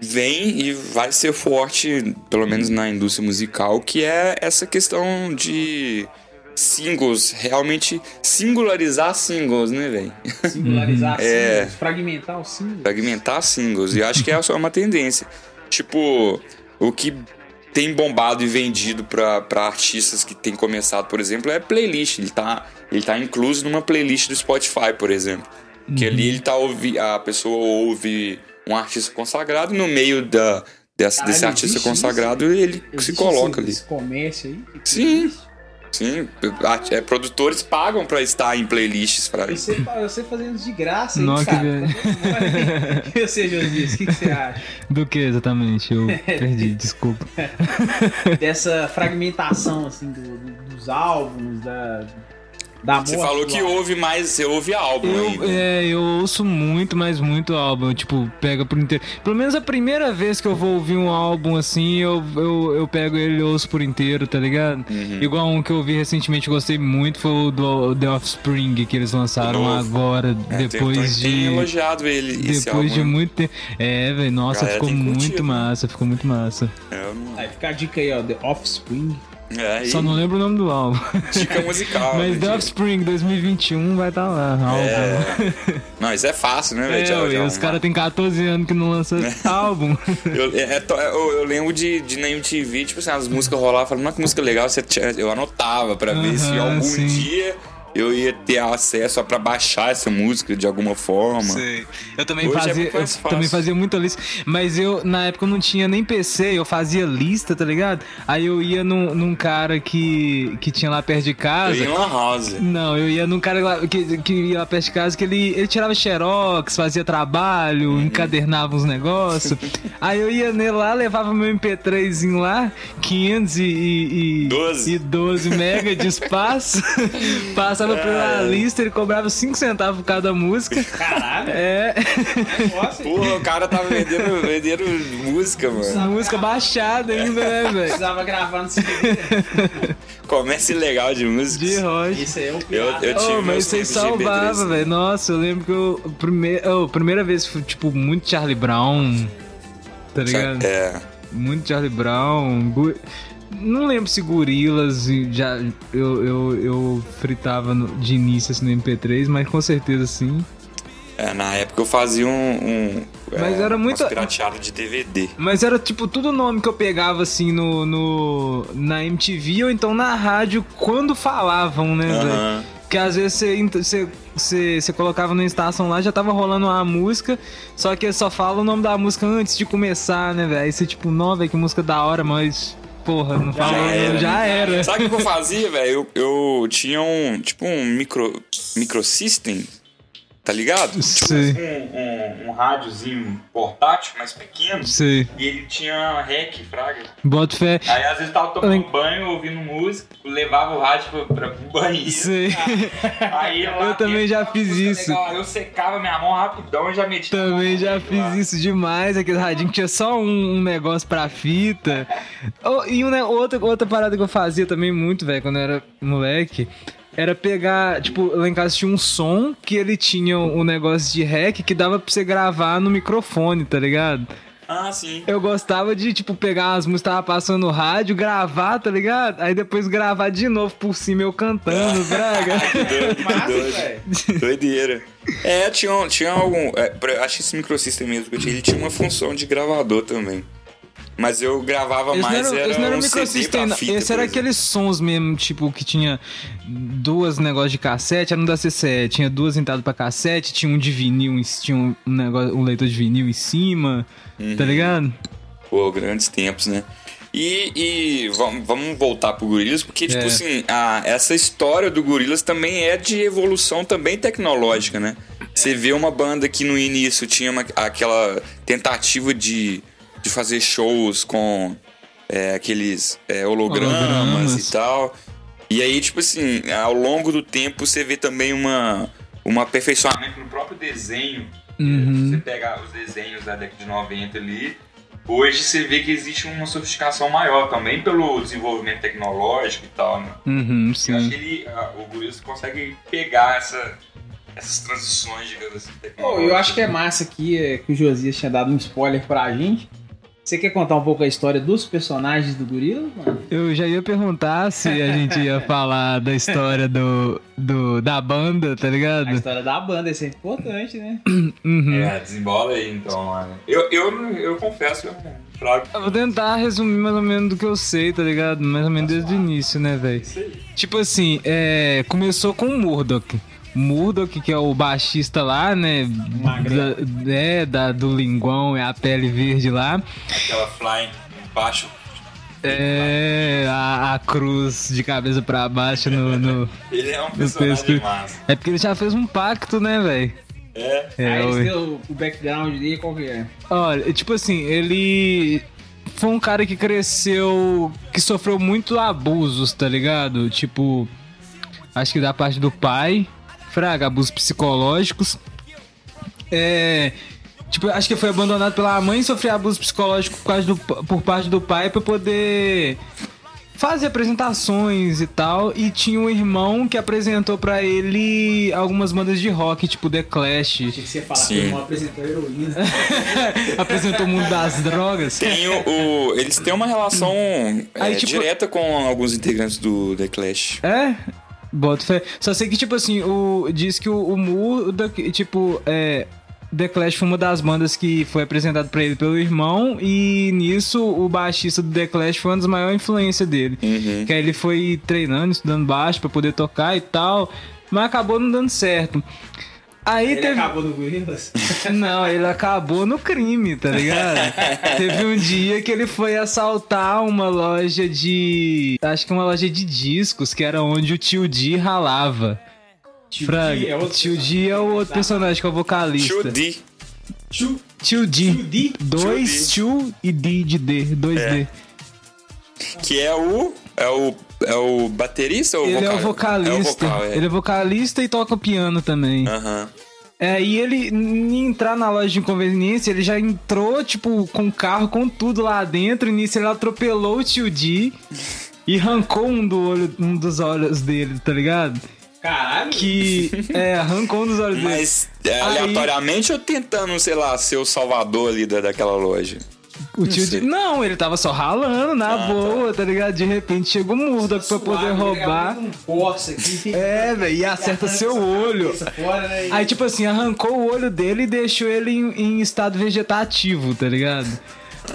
vem e vai ser forte, pelo menos na indústria musical, que é essa questão de singles, realmente singularizar singles, né, velho? Singularizar É. singles, fragmentar os singles. Fragmentar singles. E acho que essa é uma tendência. Tipo, o que tem bombado e vendido pra, pra artistas que têm começado, por exemplo, é playlist. Ele tá, ele tá incluso numa playlist do Spotify, por exemplo. Que ali ele tá ouvi, a pessoa ouve um artista consagrado e no meio da, dessa, Caralho, desse artista consagrado ele se Existe coloca esse, ali. Esse comércio aí? Sim. Sim, é, produtores pagam pra estar em playlists. Pra... Você, você fazendo de graça, hein, Não, que cara? velho. E você, Josias, o que, que você acha Do que exatamente? Eu perdi, desculpa. dessa fragmentação, assim, do- do- dos álbuns, da, da Você morte falou que ouve mais, você ouve álbum Eu, ainda. é, eu ouço muito, mas muito álbum. Tipo, pega por inteiro. Pelo menos a primeira vez que eu vou ouvir um álbum assim, eu, eu, eu pego ele e ouço por inteiro, tá ligado? Uhum. Igual um que eu ouvi recentemente, gostei muito, foi o do The Offspring, que eles lançaram Novo. agora, É, depois tem, tem de. elogiado ele esse Depois de álbum, muito tempo. É, velho, nossa, ficou muito curtido, né? massa, ficou muito massa. É, eu não- Aí fica a dica aí, ó, The Offspring. É, Só não lembro o nome do álbum. dica musical. Mas né, The de- Offspring 2021 vai estar lá. álbum. É. Não, isso é fácil, né, velho? É, os caras têm 14 anos que não lançam álbum. Eu, é, eu, eu lembro de, de na MTV, tipo assim, as músicas rolavam, falando, mas que música legal, você eu anotava pra ver se Aham, algum sim. dia eu ia ter acesso a pra baixar essa música de alguma forma. Sei. Eu também Hoje é fazia, muito eu fácil. também fazia muita lista, mas eu na época eu não tinha nem PC, eu fazia lista, tá ligado? Aí eu ia num, num cara que, que tinha lá perto de Eu casa. ia em Lan House. Não, eu ia num cara lá que, que ia lá perto de casa que ele, ele tirava xerox, fazia trabalho, Uhum. encadernava uns negócios. Aí eu ia nele lá, levava meu MP3zinho lá, 500 e, e, e, 12. e 12 mega de espaço, passava pela lista, ele cobrava 5 centavos por cada música. Caralho, É, nossa, Porra, o cara tava vendendo, vendendo música, mano. música baixada ainda, né, velho? precisava gravar no CD. Comércio ilegal de música. De rocha. Isso aí é o Eu, pirata. eu tive Oh, mas vocês MP3. salvavam, velho. Nossa, eu lembro que eu. Primeir, oh, primeira vez foi, tipo, muito Charlie Brown. Tá ligado? É. Muito Charlie Brown. Não lembro se Gorilas já eu, eu, eu fritava no- de início assim, no MP3, mas com certeza sim. É, na época eu fazia um. um Mas é, era umas muita- pirateadas de DVD. Mas era tipo tudo nome que eu pegava assim no, no na MTV ou então na rádio quando falavam, né, velho? Aham. Que às vezes você, você, você, você colocava na estação lá, já tava rolando uma música, só que só fala o nome da música antes de começar, né, velho? Aí você tipo, não, velho, que música da hora, mas porra. Não falou, era. já era. Sabe o que eu fazia, velho? Eu, eu tinha um, tipo, um micro, microsystem, tá ligado? Sei, Um, um, um rádiozinho portátil, mais pequeno. sei. E ele tinha rec, fraga. Bota fé. Aí às vezes tava tomando Lem- banho, ouvindo música, levava o rádio pra, pra, pro banheiro. Sei. Aí lá Eu também já fiz isso. legal, eu secava minha mão rapidão e já metia. Também já lá. fiz isso demais, aquele radinho que tinha só um, um negócio pra fita. Oh, e um, ne- outra, outra parada que eu fazia também muito, velho, quando eu era moleque, era pegar, tipo, lá em casa tinha um som que ele tinha um negócio de rec que dava pra você gravar no microfone, tá ligado? Ah, sim. Eu gostava de, tipo, pegar as músicas que tava passando no rádio, gravar, tá ligado? Aí depois gravar de novo por cima eu cantando, braga. Doido, Massa, doido. velho. Doideira. É, tinha, tinha algum. É, acho que esse microsystem mesmo que eu tinha, ele tinha uma função de gravador também. Mas eu gravava Esse mais, era, era, era um CD pra não. fita, Esse era aqueles sons mesmo, tipo, que tinha duas negócios de cassete, era um da CCE, tinha duas entradas pra cassete, tinha um de vinil, tinha um, negócio, um leitor de vinil em cima, Uhum. tá ligado? Pô, grandes tempos, né? E, e vamos, vamos voltar pro Gorilas, porque, tipo É. assim, a, essa história do Gorilas também é de evolução também tecnológica, né? Você vê uma banda que no início tinha uma- aquela tentativa de, de fazer shows com é, aqueles é, hologramas, Hologramas. e tal. E aí, tipo assim, ao longo do tempo você vê também uma, um aperfeiçoamento no próprio desenho. Uhum. Você pega os desenhos da década de 90 ali. Hoje você vê que existe uma sofisticação maior também pelo desenvolvimento tecnológico e tal, né? Uhum, Eu acho sim. que ele, o Gorillaz consegue pegar essa, essas transições, digamos assim, tecnológicas. eu acho que é massa aqui é, que o Josias tinha dado um spoiler pra gente. Você quer contar um pouco a história dos personagens do Gorila, mano? Eu já ia perguntar se a gente ia falar da história do, do, da banda, tá A ligado? história da banda, isso é importante, né? Uhum. É, desembola aí então, mano. Eu, eu, eu confesso que eu. Eu vou tentar resumir mais ou menos do que eu sei, tá ligado? Mais ou menos desde o início, né, velho? Tipo assim, é, começou com o Murdoch. Murdoch, que é o baixista lá, né? Da, é, da, do linguão, é a pele verde lá. Aquela flying embaixo. É, a, a cruz de cabeça pra baixo no. no- Ele é um personagem massa. É porque ele já fez um pacto, né, velho? É. É, Aí oi. têm o, o background dele, qual que é? Olha, tipo assim, ele foi um cara que cresceu, que sofreu muito abusos, tá ligado? Tipo, acho que da parte do pai, fraga, abusos psicológicos. É, tipo, acho que foi abandonado pela mãe e sofreu abuso psicológico por, causa do, por parte do pai pra poder fazer apresentações e tal. E tinha um irmão que apresentou pra ele algumas bandas de rock, tipo The Clash. Achei que você ia falar Sim. que o irmão apresentou heroína. apresentou o mundo das drogas. Tem o, o- eles têm uma relação Aí, é, tipo- direta com alguns integrantes do The Clash. É? Boto fé. Só sei que, tipo assim, o, diz que o, o Murdoch, tipo, é. The Clash foi uma das bandas que foi apresentado pra ele pelo irmão, e nisso o baixista do The Clash foi uma das maiores influências dele. Uhum. Que aí ele foi treinando, estudando baixo pra poder tocar e tal, mas acabou não dando certo. Aí Ele teve. acabou no Gorilas. Não, ele acabou no crime, tá ligado? Teve um dia que ele foi assaltar uma loja de. Acho que uma loja de discos, que era onde o tio Di ralava. Tio Fraga, Di é outro tio Di é o outro personagem que é o vocalista. 2D. Tio, Tio Di. tio Di? Dois tio e D de D. Dois É. D. Que é o. É o. É o baterista ou Ele é o vocal? vocalista. É o vocal, é. Ele é vocalista e toca piano também. Aham. É, e ele, em entrar na loja de inconveniência, ele já entrou, tipo, com o carro, com tudo lá dentro. E nisso ele atropelou o tio Di e arrancou um, do olho, um dos olhos dele, tá ligado? Caralho. Que. É, arrancou um dos olhos dele. Mas é, Aí- aleatoriamente ou tentando, sei lá, ser o salvador ali da, daquela loja? O tio. Di. Não, ele tava só ralando na Ah, boa, tá. ligado? De repente chegou o Murdoch pra poder roubar. Um aqui. É, velho, e acerta seu olho. Fora, né? Aí, tipo assim, arrancou o olho dele e deixou ele em, em estado vegetativo, tá ligado?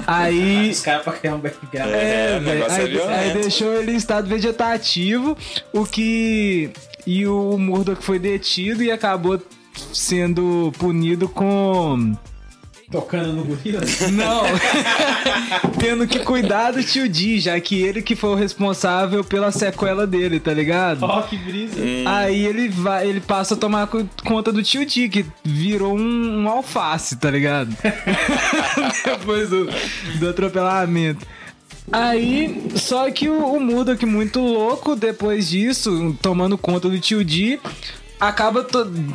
Aí. Os caras pra criar um background. É, É, velho. é Aí, violento. aí deixou ele em estado vegetativo, o que. E o Murdoch foi detido e acabou sendo punido com. Tocando no gorila? Não. Tendo que cuidar do tio D, já que ele que foi o responsável pela sequela dele, tá ligado? Ó, que brisa. Aí ele vai, ele passa a tomar co- conta do tio D, que virou um, um alface, tá ligado? Depois do, do atropelamento. Aí, só que o, o Murdoch muito louco, depois disso, tomando conta do tio D, acaba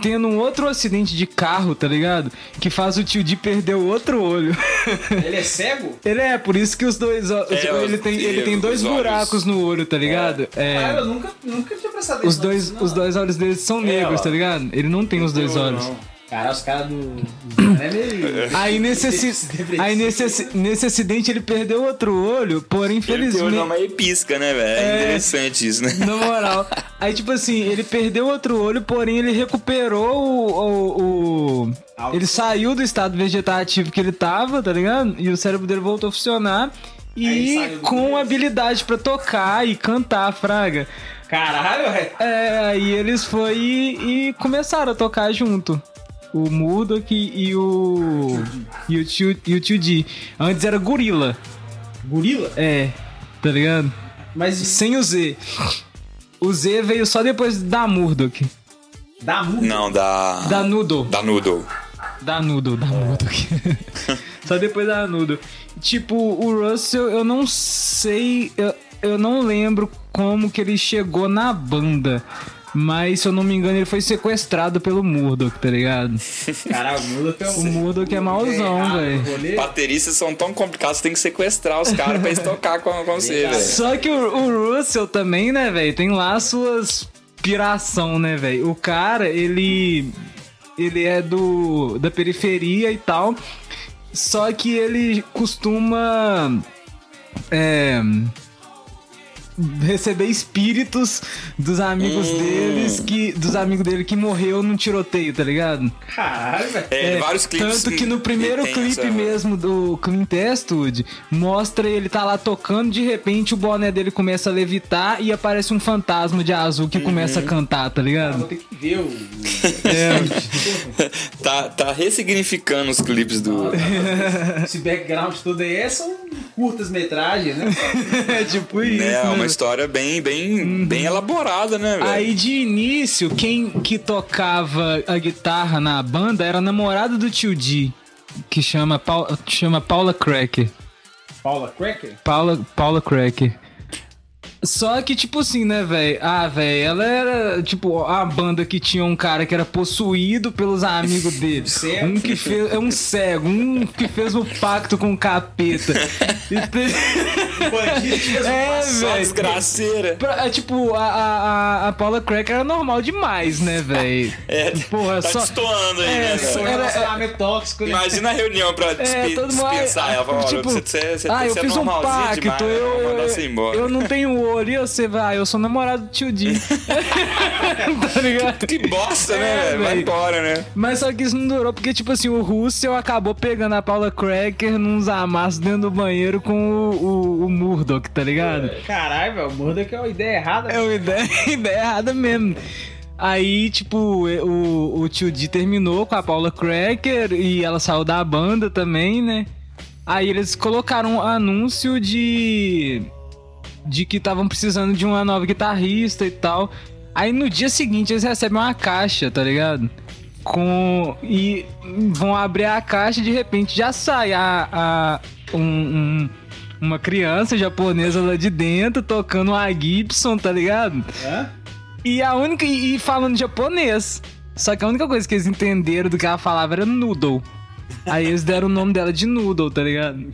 tendo um outro acidente de carro, tá ligado? Que faz o tio D perder o outro olho. Ele é cego? ele é, por isso que os dois. ó- É, ele, os- tem, ele tem os dois olhos. buracos no olho, tá ligado? É. Cara, eu nunca, nunca tinha prestado Os atenção dois, nisso, não. os dois olhos dele são negros, ó. tá ligado? Ele não tem os dois olhos. não. Cara, os caras do. É meio. Aí nesse, aí nesse, nesse acidente ele perdeu outro olho, porém Ele infelizmente. nome aí pisca, né, velho? É, É. interessante isso, né? Na moral. Aí, tipo assim, ele perdeu outro olho, porém ele recuperou o. o- o-. Ele saiu do estado vegetativo que ele tava, tá ligado? E o cérebro dele voltou a funcionar. Ele E com berço. habilidade pra tocar e cantar, Fraga. Caralho, velho. É, aí eles foi e, e começaram a tocar junto. O Murdoch e o. E o tio, e o tio D. Antes era gorila. Gorila? É, tá ligado? Mas Sem o Z. O Z veio só depois da Murdoch. dá muito. Não, da. Da Noodle. Da Noodle. Da Noodle, da Murdoch. só depois da Noodle. Tipo, o Russell, eu não sei. Eu, eu não lembro como que ele chegou na banda. Mas, se eu não me engano, ele foi sequestrado pelo Murdoch, tá ligado? Caralho, o Murdoch é o. O Murdoch é mauzão, velho. rolê. Bateristas são tão complicados, tem que sequestrar os caras pra eles tocar com, com você, velho. Só que o, o Russell também, né, velho, tem lá suas piração, né, velho? O cara, ele ele é do da periferia e tal. Só que ele costuma é, receber espíritos dos amigos Hum. deles que dos amigos dele que morreu num tiroteio, tá ligado? Caralho, velho. É, É, vários clipes. Tanto que no primeiro clipe essa- mesmo do Clint Eastwood, mostra ele tá lá tocando, de repente o boné dele começa a levitar e aparece um fantasma de azul que começa a Uhum. cantar, tá Eu Vou ligado? ter que ver o. É, Tá, tá ressignificando os clipes do. Esse background todo aí são curtas metragens, né? é tipo isso. É, né? História bem, bem, bem elaborada, né, velho? Aí de início, quem que tocava a guitarra na banda era a namorada do tio D, que chama, Pau- chama Paula Cracker. Paula Cracker? Paula, Paula Cracker. Só que, tipo assim, né, velho? Ah, velho, ela era, tipo, a banda que tinha um cara que era possuído pelos amigos dele. Um que fez. É um cego, um que fez o pacto com o capeta. E te- Bandido de é, velho. desgraceira. Pra- é, tipo, a, a, a- a Paula Cracker era normal demais, né, velho? É, Porra, tá só. destoando aí, É, né, só-? Um era- relacionamento tóxico, né? Imagina a reunião pra É, dispe- todo mundo. dispensar ah, ela. Tipo, você, você, ah, eu você é fiz um normalzinho pacto, demais, eu, mandar eu, embora. eu não tenho olho, e você vai, ah, eu sou namorado do tio Di. tá ligado? Que bosta, É, né, velho? Vai velho. embora, né? Mas só que isso não durou, porque, tipo assim, o Russell acabou pegando a Paula Cracker nos amassos dentro do banheiro com o, o, o Murdoch, tá ligado? Caralho, velho, o Murdoch é uma ideia errada. É uma ideia, ideia errada mesmo. Aí, tipo, o, o tio D terminou com a Paula Cracker e ela saiu da banda também, né? Aí eles colocaram um anúncio de. De que estavam precisando de uma nova guitarrista e tal. Aí no dia seguinte eles recebem uma caixa, tá ligado? Com. E vão abrir a caixa e de repente já sai a, a- um- um- uma criança japonesa lá de dentro tocando uma Gibson, tá ligado? Hã? E a única. E falando japonês. Só que a única coisa que eles entenderam do que ela falava era noodle. Aí eles deram o nome dela de Noodle, tá ligado?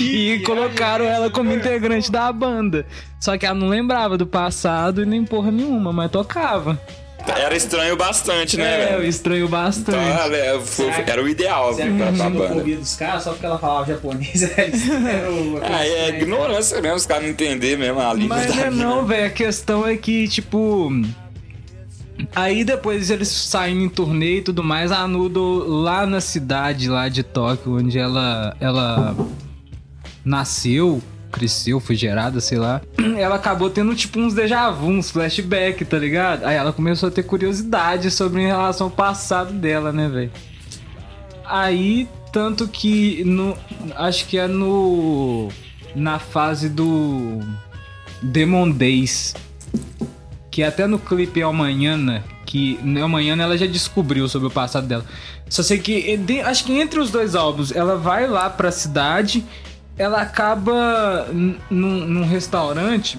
e colocaram ela como integrante da banda. Só que ela não lembrava do passado e nem porra nenhuma, mas tocava. Era estranho bastante, né, É, velho? estranho Então, bastante. é, foi- Será que- era o ideal pra, que pra a banda. dos caras só porque ela falava japonês era Ah, é estranha? ignorância mesmo, os caras não entenderem mesmo a língua Mas é não, velho. A questão é que, tipo. Aí depois eles saem em turnê e tudo mais, a Nudo lá na cidade lá de Tóquio, onde ela, ela nasceu, cresceu, foi gerada, sei lá. Ela acabou tendo tipo uns déjà vu, uns flashback, tá ligado? Aí ela começou a ter curiosidade sobre em relação ao passado dela, né, velho? Aí, tanto que no, acho que é no na fase do Demon Days, que até no clipe Amanhã, que Amanhã ela já descobriu sobre o passado dela. Só sei que de- acho que entre os dois álbuns, ela vai lá pra cidade, ela acaba num, num restaurante,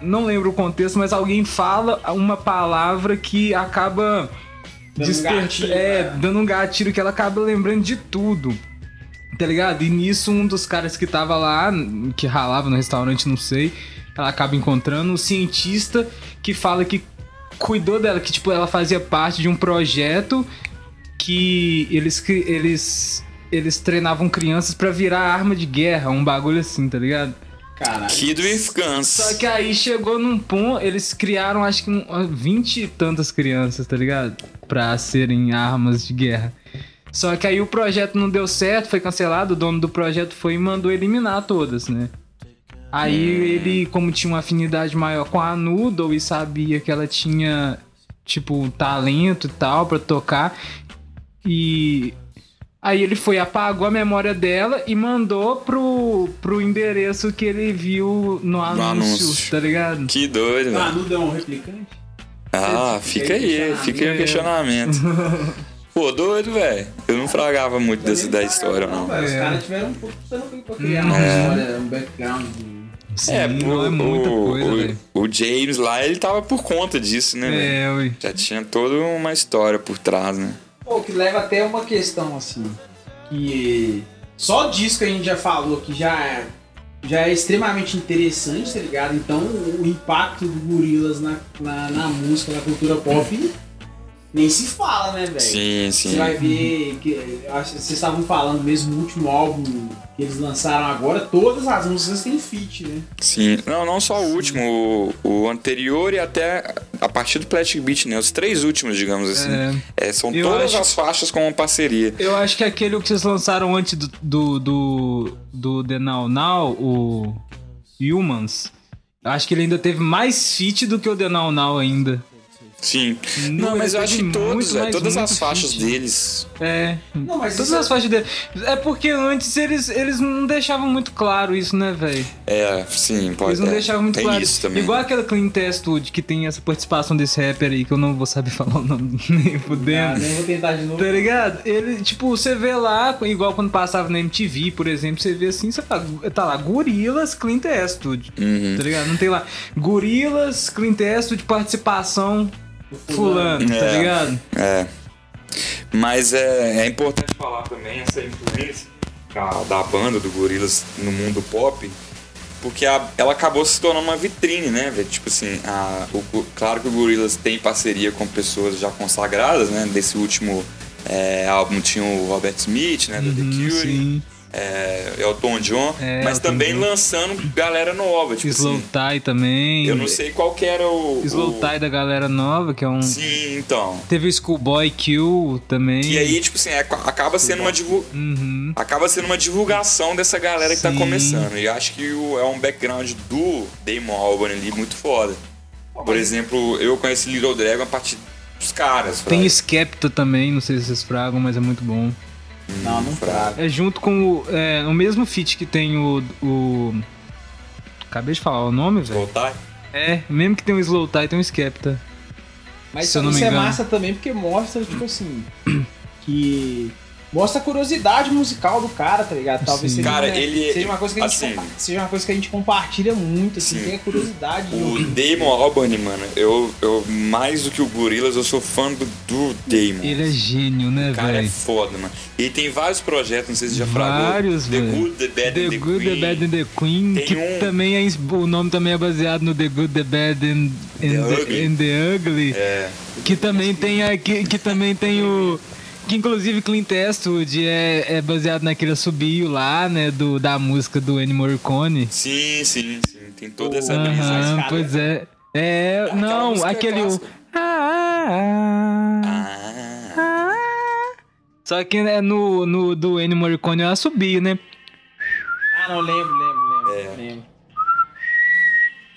não lembro o contexto, mas alguém fala uma palavra que acaba Dando um gatilho, é, né? dando um gatilho que ela acaba lembrando de tudo. Tá ligado? E nisso, um dos caras que tava lá, que ralava no restaurante, não sei, ela acaba encontrando um cientista que fala que cuidou dela, que tipo, ela fazia parte de um projeto que eles, eles, eles treinavam crianças pra virar arma de guerra, um bagulho assim, tá ligado? Caralho. With Guns. Só que aí chegou num ponto, eles criaram acho que 20 e tantas crianças, tá ligado? Pra serem armas de guerra. Só que aí o projeto não deu certo, foi cancelado, o dono do projeto foi e mandou eliminar todas, né? Aí ele, como tinha uma afinidade maior com a Noodle e sabia que ela tinha, tipo, talento e tal pra tocar, e Aí ele foi, apagou a memória dela e mandou pro, pro endereço que ele viu no anúncio, anúncio. tá ligado? Que doido, Ah, velho. Nudo é um replicante? Ah, fica aí, fica aí o questionamento. Pô, doido, velho. Eu não fragava muito desse da história, não. Os É. caras tiveram um pouco de tempo pra criar uma É. história, um background. Sim, É, o, é muita o- coisa, o- o James lá, ele tava por conta disso, né? É, ui. Já tinha toda uma história por trás, né? Pô, que leva até uma questão assim, que só disso que a gente já falou que já é, já é extremamente interessante, tá ligado? Então o impacto do Gorilas na, na, na música, na cultura pop, nem se fala, né, velho? Sim, Você sim. vai ver que eu acho que vocês estavam falando mesmo no último álbum que eles lançaram agora, todas as músicas têm feat, né? Sim. Não, não só o último, o, o anterior e até a partir do Plastic Beach, né? Os três últimos, digamos assim. É. É, são Eu todas acho- as faixas com uma parceria. Eu acho que aquele que vocês lançaram antes do, do, do, do The Now Now, o Humans, eu acho que ele ainda teve mais feat do que o The Now Now ainda. Sim. Não, Não, mas eu acho que todos, é, todas as faixas feat. deles. É. Não, mas Todas isso as faixas dele. É porque antes eles, eles não deixavam muito claro isso, né, velho? É, sim, pode Eles não é, deixavam muito tem claro. isso também. Igual aquela Clint Eastwood que tem essa participação desse rapper aí, que eu não vou saber falar o nome nem Ah, fudendo. nem vou tentar de novo. Tá ligado? Ele, tipo, você vê lá, igual quando passava na MTV, por exemplo, você vê assim, você fala, tá lá, Gorilas, Clint Eastwood. Uhum. Tá ligado? Não tem lá, Gorilas, Clint Eastwood, participação fulano, tá É. ligado? É. Mas é, é importante falar também essa influência da, da banda do Gorillaz no mundo pop, porque a- ela acabou se tornando uma vitrine, né? Tipo assim, a, o- claro que o Gorillaz tem parceria com pessoas já consagradas, né? Desse último é, álbum tinha o Robert Smith, né, do The Uhum, Cure, sim. É, Elton John, É, mas Elton também John. lançando galera nova, tipo Slow assim. Tie também. Eu não sei qual que era o... Slow o... Tie da galera nova, que é um. Sim, então. Teve o Schoolboy Q também. E aí, tipo assim, é- acaba sendo uma divulgação. Uhum. acaba sendo uma divulgação dessa galera que tá Sim. começando. E acho que o- é um background do Damon Albarn ali muito foda. Por exemplo, eu conheci Little Dragon a partir dos caras. Tem. Skepta também, não sei se vocês fragam, mas é muito bom. Não, não fraga. É junto com o, é, o mesmo feat que tem o, o. Acabei de falar o nome, velho. Voltar? É, mesmo que tem o Slow Tie, tem o Skepta. Mas Se eu não isso me é engano. massa também porque mostra, tipo assim, que mostra a curiosidade musical do cara, tá ligado? Talvez Sim. seja, Cara, uma, ele- seja uma coisa que a gente assim- seja uma coisa que a gente compartilha muito, assim, Sim. tem a curiosidade. de O. Damon Albarn, mano, eu, eu mais do que o Gorillaz, eu sou fã do, do Damon. Ele é gênio, né, O cara é velho? foda, mano. E tem vários projetos, não sei se já fragou. Vários, The velho. Good, The Bad The and The Good, Queen. The Bad and the Queen, Tem que um- também é, o nome também é baseado no The Good, The Bad and, and, the, Ugly. and the Ugly, É. que também tem a, que, que também tem o que inclusive Clint Eastwood é, é baseado naquele assobio lá, né, do, da música do Ennio Morricone. Sim, sim, sim. Tem toda essa brisa. Cara. pois é. É, Aquela não, é aquele clássica. Ah, ah, Ah. ah, ah. Só que né, no, no do Ennio Morricone é assobio, né? Ah, não, lembro, lembro, lembro. É. lembro.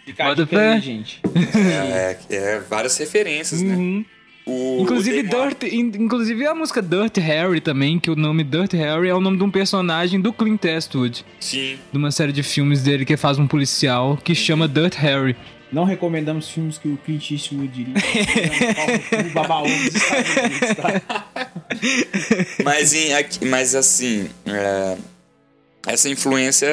Fica Bota aí, gente. É, é várias referências, né? Uhum. O, Inclusive, Dirt, in- inclusive a música Dirt Harry também, que o nome Dirt Harry é o nome de um personagem do Clint Eastwood, Sim. de uma série de filmes dele que faz um policial que chama Dirt Harry. Não recomendamos filmes que o Clint Eastwood diria. O babaú dos Estados Unidos, tá? Mas, em, mas assim, é, essa influência.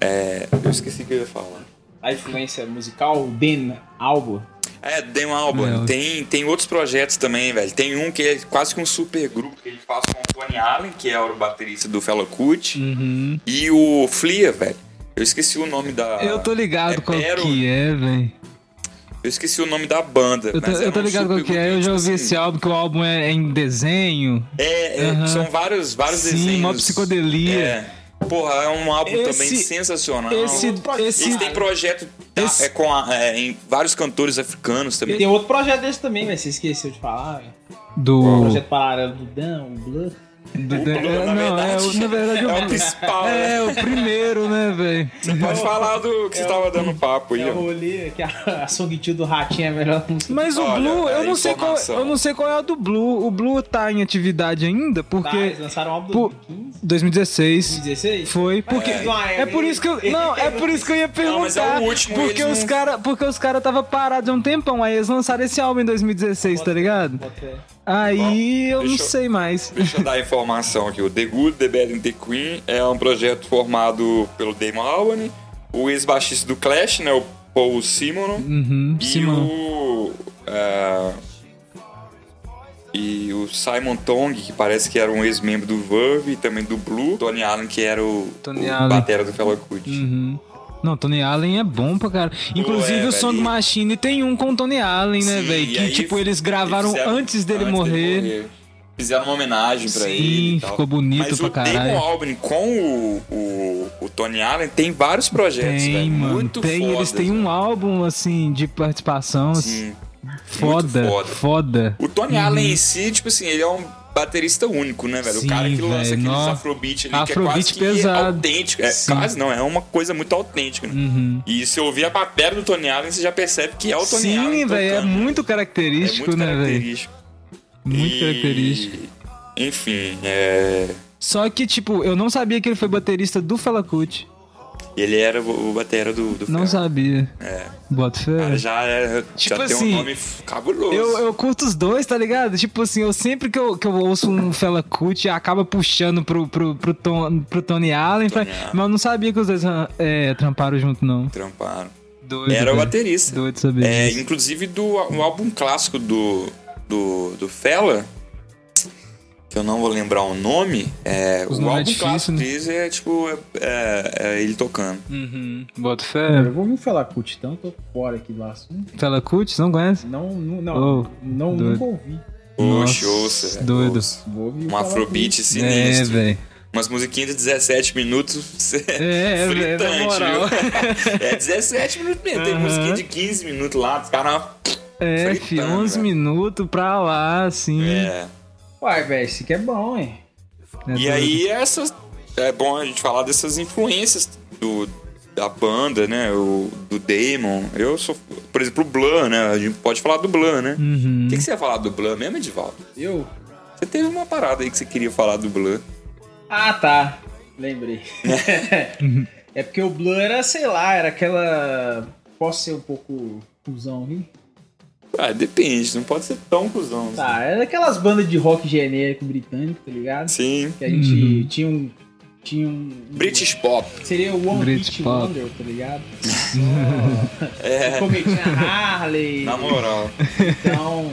é, eu esqueci o que eu ia falar. A influência musical, o Dan Alba. É, tem um álbum. É. Tem, tem outros projetos também, velho. Tem um que é quase que um super grupo que ele faz com o Tony Allen, que é o baterista do Fela Kuti, Uhum. e o Flia, velho. Eu esqueci o nome da. Eu tô ligado é qual Pero- que é, velho. Eu esqueci o nome da banda. Eu tô, mas eu tô ligado qual que é, eu já ouvi assim, esse álbum, que o álbum é em desenho. É, é, Aham. são vários, vários Sim, desenhos. mó psicodelia. É. Porra, é um álbum Esse- também sensacional. Esse, esse, Eles têm projeto tá, esse- é, com a- é, em vários cantores africanos também. Tem outro projeto desse também, velho. Você esqueceu de falar, velho. O do, projeto paralelo do Dan, o Blur. Do- O do- é, na não, é, verdade, o- na verdade é o o principal. É, né? o primeiro, né, velho? Você pode falar do que você tava dando papo aí, É o rolê que a, a Song Tio do Ratinho é a melhor música. Mas o Blue, é eu não sei qual, informação. eu não sei qual é o do Blue. O Blue tá em atividade ainda Tá, porque eles lançaram um álbum 2015, 2016 2016? foi porque É. é por isso que eu não, é por isso que eu ia perguntar. Não, mas é o último, porque os não- cara, porque os cara tava parados há um tempão, aí eles lançaram esse álbum em 2016, tá ligado? Bota Aí eu não eu- sei mais. Deixa eu dar a informação aqui. O The Good, The Bad and The Queen é um projeto formado pelo Damon Albarn, o ex-baixista do Clash, né, o Paul Simonon, Uhum, e Simão. o... é, e o Simon Tong, que parece que era um ex-membro do Verve e também do Blue. Tony Allen, que era o, Tony o batera do Fela Kuti. Uhum. Não, Tony Allen é bom pra cara. Inclusive é, o Song velho. Machine tem um com o Tony Allen, né, Sim, velho? Que tipo eles gravaram fizeram- antes dele morrer. Fizeram uma homenagem pra Sim, ele. tal. ficou bonito Mas pra o caralho. Damon Albarn com o, o, o Tony Allen tem vários projetos, Tem, velho. mano. Muito tem, fodas, eles têm um álbum assim de participação assim, Sim. foda, foda. foda. O Tony Allen em si, tipo assim, ele é um baterista único, né, velho? Sim, o cara que lança aqueles nó. afrobeat ali, que é Afrobeat quase que pesado. autêntico. É, Sim. quase não, é uma coisa muito autêntica, né? Uhum. E se ouvir a bateria do Tony Allen, você já percebe que é o Tony Allen Sim, velho, é muito É característico, muito né, velho? característico. Muito E- característico. Enfim, é... Só que, tipo, eu não sabia que ele foi baterista do Fela Kuti. Ele era o o batera do, do Não Fela. sabia. É. Bota fé. Cara, já, é, Tipo já tem assim, um nome cabuloso. Eu, eu curto os dois, tá ligado? Tipo assim, eu sempre que eu, que eu ouço um Fela Kuti, acaba puxando pro, pro, pro, Tom- pro Tony Allen, Tony pra- Allen. mas eu não sabia que os dois é, tramparam junto, não. Tramparam. Doido, Era o baterista. Doido saber É, inclusive do um álbum clássico do, do, do Fela, que eu não vou lembrar o nome, é, Os o nomes é álbum difícil, clássico né? deles é tipo é, é ele tocando. Uhum. Bota fé. Eu vou ouvir falar Cut, então eu tô fora aqui do assunto. Fela você não conhece? Não, não, não, Oh, não doido. nunca ouvi. Oxe, Nossa, ouça, velho, doido. ouça. Um afrobeat Cut. É, sinistro. velho. Umas musiquinhas de 17 minutos. É, na fritante, moral. viu? É 17 minutos mesmo. Tem Aham. musiquinha de 15 minutos lá, os caras. É, Fritando, fi, 11 velho. minutos pra lá, assim. É. Uai, velho, isso aqui é bom, hein? É E aí, essas. É bom a gente falar dessas influências do, da banda, né? O, do Damon. Eu sou. Por exemplo, o Blur, né? A gente pode falar do Blur, né? Uhum. O que, que você ia falar do Blur mesmo, Edivaldo? Eu? Você teve uma parada aí que você queria falar do Blur. Ah, tá. Lembrei. é porque o Blur era, sei lá, era aquela... Posso ser um pouco cuzão, viu? Ah, depende, não pode ser tão cuzão. assim. Tá, era aquelas bandas de rock genérico britânico, tá ligado? Sim. Que a gente Uhum. tinha um... Tinha um... British Pop. Seria o One British Hit Pop. Wonder, tá ligado? É. Cometia Harley. Na moral. Então,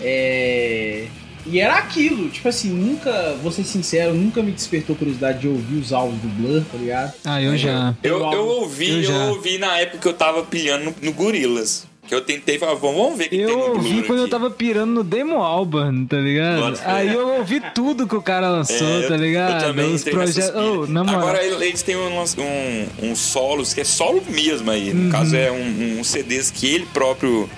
é. E era aquilo, tipo assim, nunca, vou ser sincero, nunca me despertou curiosidade de ouvir os álbuns do Blur, tá ligado? Ah, eu já. Eu, eu ouvi, eu eu, ouvi na época que eu tava pilhando no, no Gorilas. Que eu tentei falar, vamos ver o que tem Eu ouvi quando eu aqui. tava pirando no Demo Alban, tá ligado? Fé. Aí eu ouvi tudo que o cara lançou, É, eu- tá ligado? Eu também Os projetos. Oh, na moral. Agora eles têm um, um, um solos, que é solo mesmo aí. Uhum. No caso, é um, um CDs que ele próprio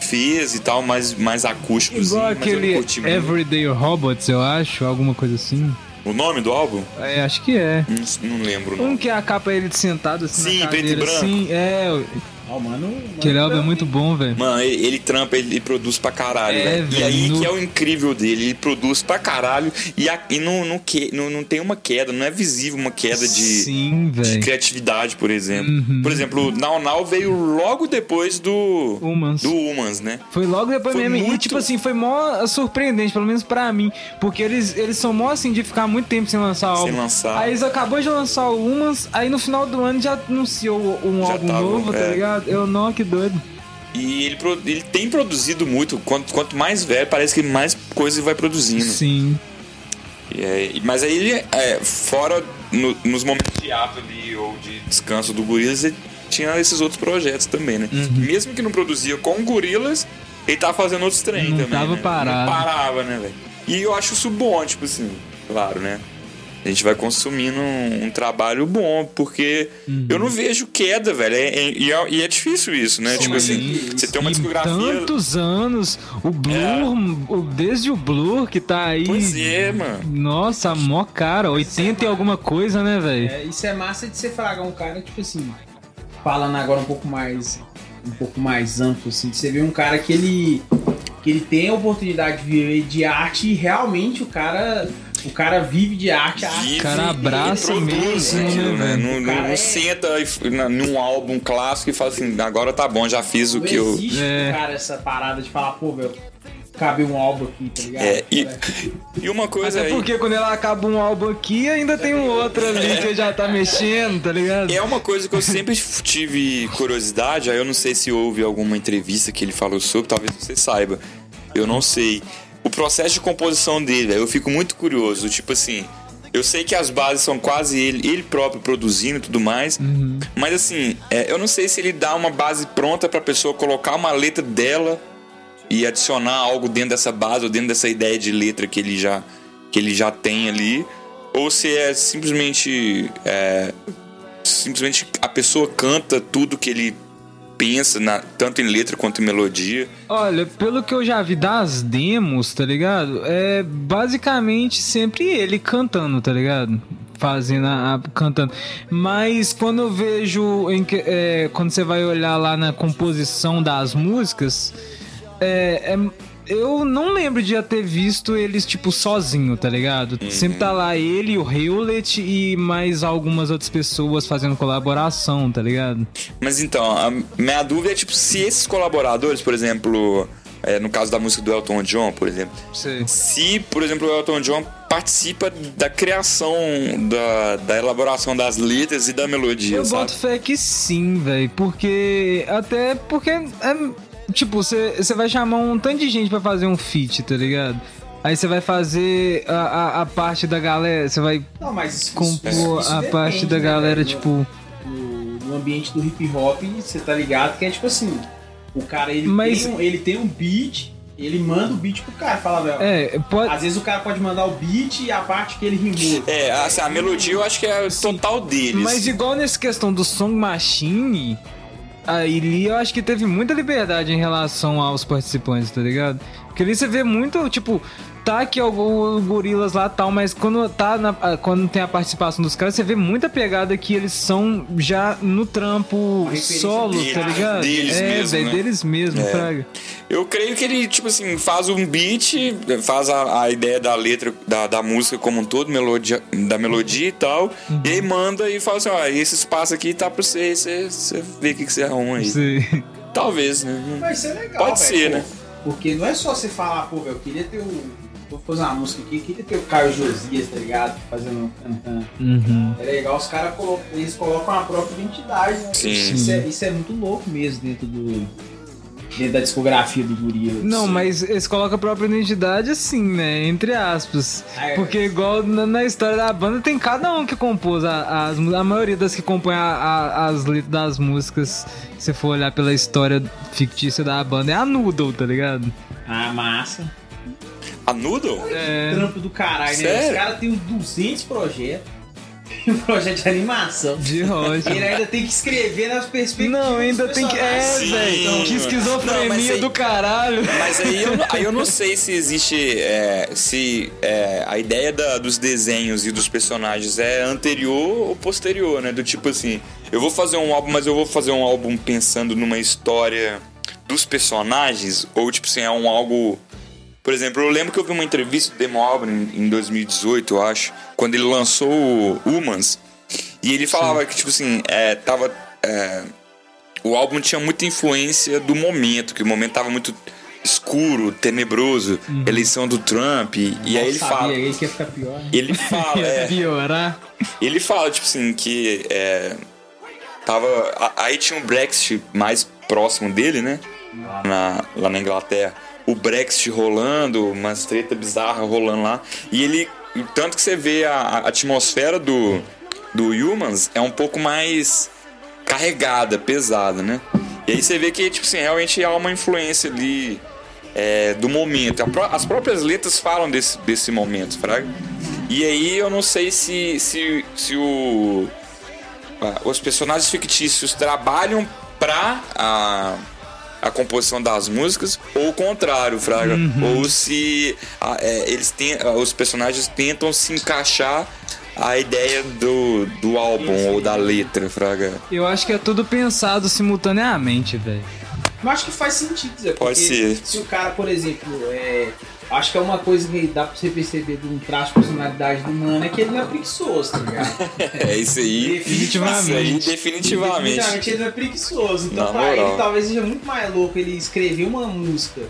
fez e tal, mais, mais acústicos. Igual eu não aquele. Everyday Robots, eu acho, alguma coisa assim. O nome do álbum? É, acho que é. Não, não lembro o Um que é a capa ele sentado assim Sim, preto e branco. assim, é. Ó, mano, mano, Aquele álbum é muito bom, velho. Mano, ele, ele trampa, ele, ele produz pra caralho, É, velho. E aí no- que é o incrível dele, ele produz pra caralho e, a, e não, não, que, não, não tem uma queda, não é visível uma queda de, Sim, de criatividade, por exemplo. Uhum. Por exemplo, o Now Now veio logo depois do Humans. do Humans, né? Foi logo depois Foi mesmo. E, muito- tipo assim, foi mó surpreendente, pelo menos pra mim. Porque eles, eles são mó assim de ficar muito tempo sem lançar álbum. Sem lançar. Aí eles acabou de lançar o Humans, aí no final do ano já anunciou um Já álbum tava, novo, tá é. Ligado? Eu não, que doido. E ele, ele tem produzido muito. Quanto, quanto mais velho, parece que mais coisa ele vai produzindo. Sim. É- mas aí ele, é, fora no- nos momentos de ato ali ou de descanso do Gorilas, ele tinha esses outros projetos também, né? Uhum. Mesmo que não produzia com Gorilas, ele tava fazendo outros trem Não também. tava né? parado. Não parava, né, velho? E eu acho isso bom, tipo assim, claro, né? A gente vai consumindo um, um trabalho bom, porque Uhum. eu não vejo queda, velho. É- é- e, é, e é difícil isso, né? tipo assim, você tem uma discografia. tantos anos, o Blur, o- desde o Blur que tá aí. Pois é, mano. Nossa, mó cara, 80 e alguma coisa, né, velho? É, isso é massa de você fragar um cara, tipo assim, falando agora um pouco mais um pouco mais amplo, assim, de você ver um cara que ele que ele tem a oportunidade de viver de arte e realmente o cara o cara vive de arte, a arte Vive cara abraça mesmo, aquilo, né, né? velho? Não, O não é- senta num álbum clássico e fala assim, agora tá bom, já fiz o não que eu. existe É. cara essa parada de falar, pô, velho, cabe um álbum aqui, tá ligado? É, e, É. e uma coisa Até aí. porque quando ela acaba um álbum aqui, ainda tem um outro ali que já tá mexendo, tá ligado? É uma coisa que eu sempre tive curiosidade, aí eu não sei se houve alguma entrevista que ele falou sobre, talvez você saiba. Eu não sei. O processo de composição dele, eu fico muito curioso. Tipo assim, eu sei que as bases são quase ele, ele próprio produzindo e tudo mais, mas assim, é, eu não sei se ele dá uma base pronta pra pessoa colocar uma letra dela e adicionar algo dentro dessa base ou dentro dessa ideia de letra que ele já, que ele já tem ali, ou se é simplesmente é, simplesmente a pessoa canta tudo que ele pensa, na- tanto em letra quanto em melodia. Olha, pelo que eu já vi das demos, tá ligado? É basicamente sempre ele cantando, tá ligado? Fazendo a, a- cantando. Mas quando eu vejo. Em é, quando você vai olhar lá na composição das músicas, é, é- eu não lembro de já ter visto eles, tipo, sozinho, tá ligado? Sempre tá lá ele, o Hewlett e mais algumas outras pessoas fazendo colaboração, tá ligado? Mas então, a minha dúvida é tipo se esses colaboradores, por exemplo, é, no caso da música do Elton John, por exemplo, Sei. se, por exemplo, o Elton John participa da criação, da, da elaboração das letras e da melodia, Eu sabe? boto fé que sim, velho. Porque. Até porque. É, tipo, você vai chamar um tanto de gente pra fazer um feat, tá ligado? Aí você vai fazer a, a, a parte da galera. Você vai Não, mas isso, compor a parte da galera, tipo. no, no ambiente do hip hop, você tá ligado que é tipo assim, o cara ele, Mas- tem, um, ele tem um beat, ele manda o beat pro cara, fala, velho. É, pode. Às vezes o cara pode mandar o beat e a parte que ele rimou. É, assim, a melodia eu acho que é total deles. Mas igual nessa questão do Song Machine, aí eu acho que teve muita liberdade em relação aos participantes, tá ligado? Porque ali você vê muito, tipo, tá aqui alguns gorilas lá tal, mas quando tá na- ah, quando tem a participação dos caras, você vê muita pegada que eles são já no trampo solo, deles, tá ligado? deles é, mesmo, velho, né? deles mesmo, É. fraga. Eu creio que ele, tipo assim, faz um beat, faz a, a ideia da letra, da, da música como um todo, melodia, da melodia e tal, Uhum. e aí manda e fala assim, ó, esse espaço aqui tá pra você, você, você vê o que, que você arruma aí. Sei. Talvez, né? Vai ser legal, Pode velho, ser, pô. né? Porque não é só você falar, pô, velho, eu queria ter o. Vou fazer uma música aqui, queria ter o Caio Josias, tá ligado? Fazendo cantando. Uhum. É legal, os caras colocam, eles colocam a própria identidade, né? Sim. Isso é, isso é muito louco mesmo dentro do. Dentro da discografia do Gorila. Não, mas eles colocam a própria identidade assim, né? Entre aspas. Ah, é. Porque igual na, na história da banda tem cada um que compôs a, as, a maioria das que compõem a- a- as letras das músicas. Se for olhar pela história fictícia da banda, é a Noodle, tá ligado? Ah, massa. A Noodle? É. Trampo do caralho, né? Sério? Os caras têm uns 200 projetos. um projeto de animação. De rocha. Ele ainda tem que escrever nas perspectivas. Não, ainda tem que. É, velho. Que Não, esquizofrenia mas aí- do caralho. Mas aí eu, aí eu não sei se existe. é, se é, a ideia da- dos desenhos e dos personagens é anterior ou posterior, né? Do tipo assim, eu vou fazer um álbum, mas eu vou fazer um álbum pensando numa história dos personagens, ou tipo assim, é um algo. Por exemplo, eu lembro que eu vi uma entrevista do Demo Album em em 2018, eu acho, quando ele lançou o Humans, e ele falava que, tipo assim, é, tava. é, o álbum tinha muita influência do momento, que o momento tava muito escuro, tenebroso, eleição do Trump, e, e aí ele fala. Ficar pior. né? Ele fala, é, piorar. ele fala, tipo assim, que é, tava. a- Aí tinha um Brexit mais próximo dele, né? Na, lá na Inglaterra. O Brexit rolando, umas treta bizarra rolando lá. E ele. Tanto que você vê a, a atmosfera do, do Humans é um pouco mais carregada, pesada, né? E aí você vê que, tipo assim, realmente há uma influência ali é, do momento. As próprias letras falam desse, desse momento, fraga. E aí eu não sei se, se, se o, ah, os personagens fictícios trabalham pra a, a composição das músicas ou o contrário, fraga. Ou se ah, é, eles tem, ah, os personagens tentam se encaixar a ideia do, do álbum ou da letra, fraga. Eu acho que é tudo pensado simultaneamente, velho. Mas acho que faz sentido, Zé. Pode porque ser. Se o cara, por exemplo, é. Acho que é uma coisa que dá pra você perceber de um traço de personalidade do mano é que ele não é preguiçoso, tá ligado? É isso aí. Definitivamente. Isso aí, definitivamente. Definitivamente ele não é preguiçoso. Então Na pra moral. ele talvez seja muito mais louco ele escrever uma música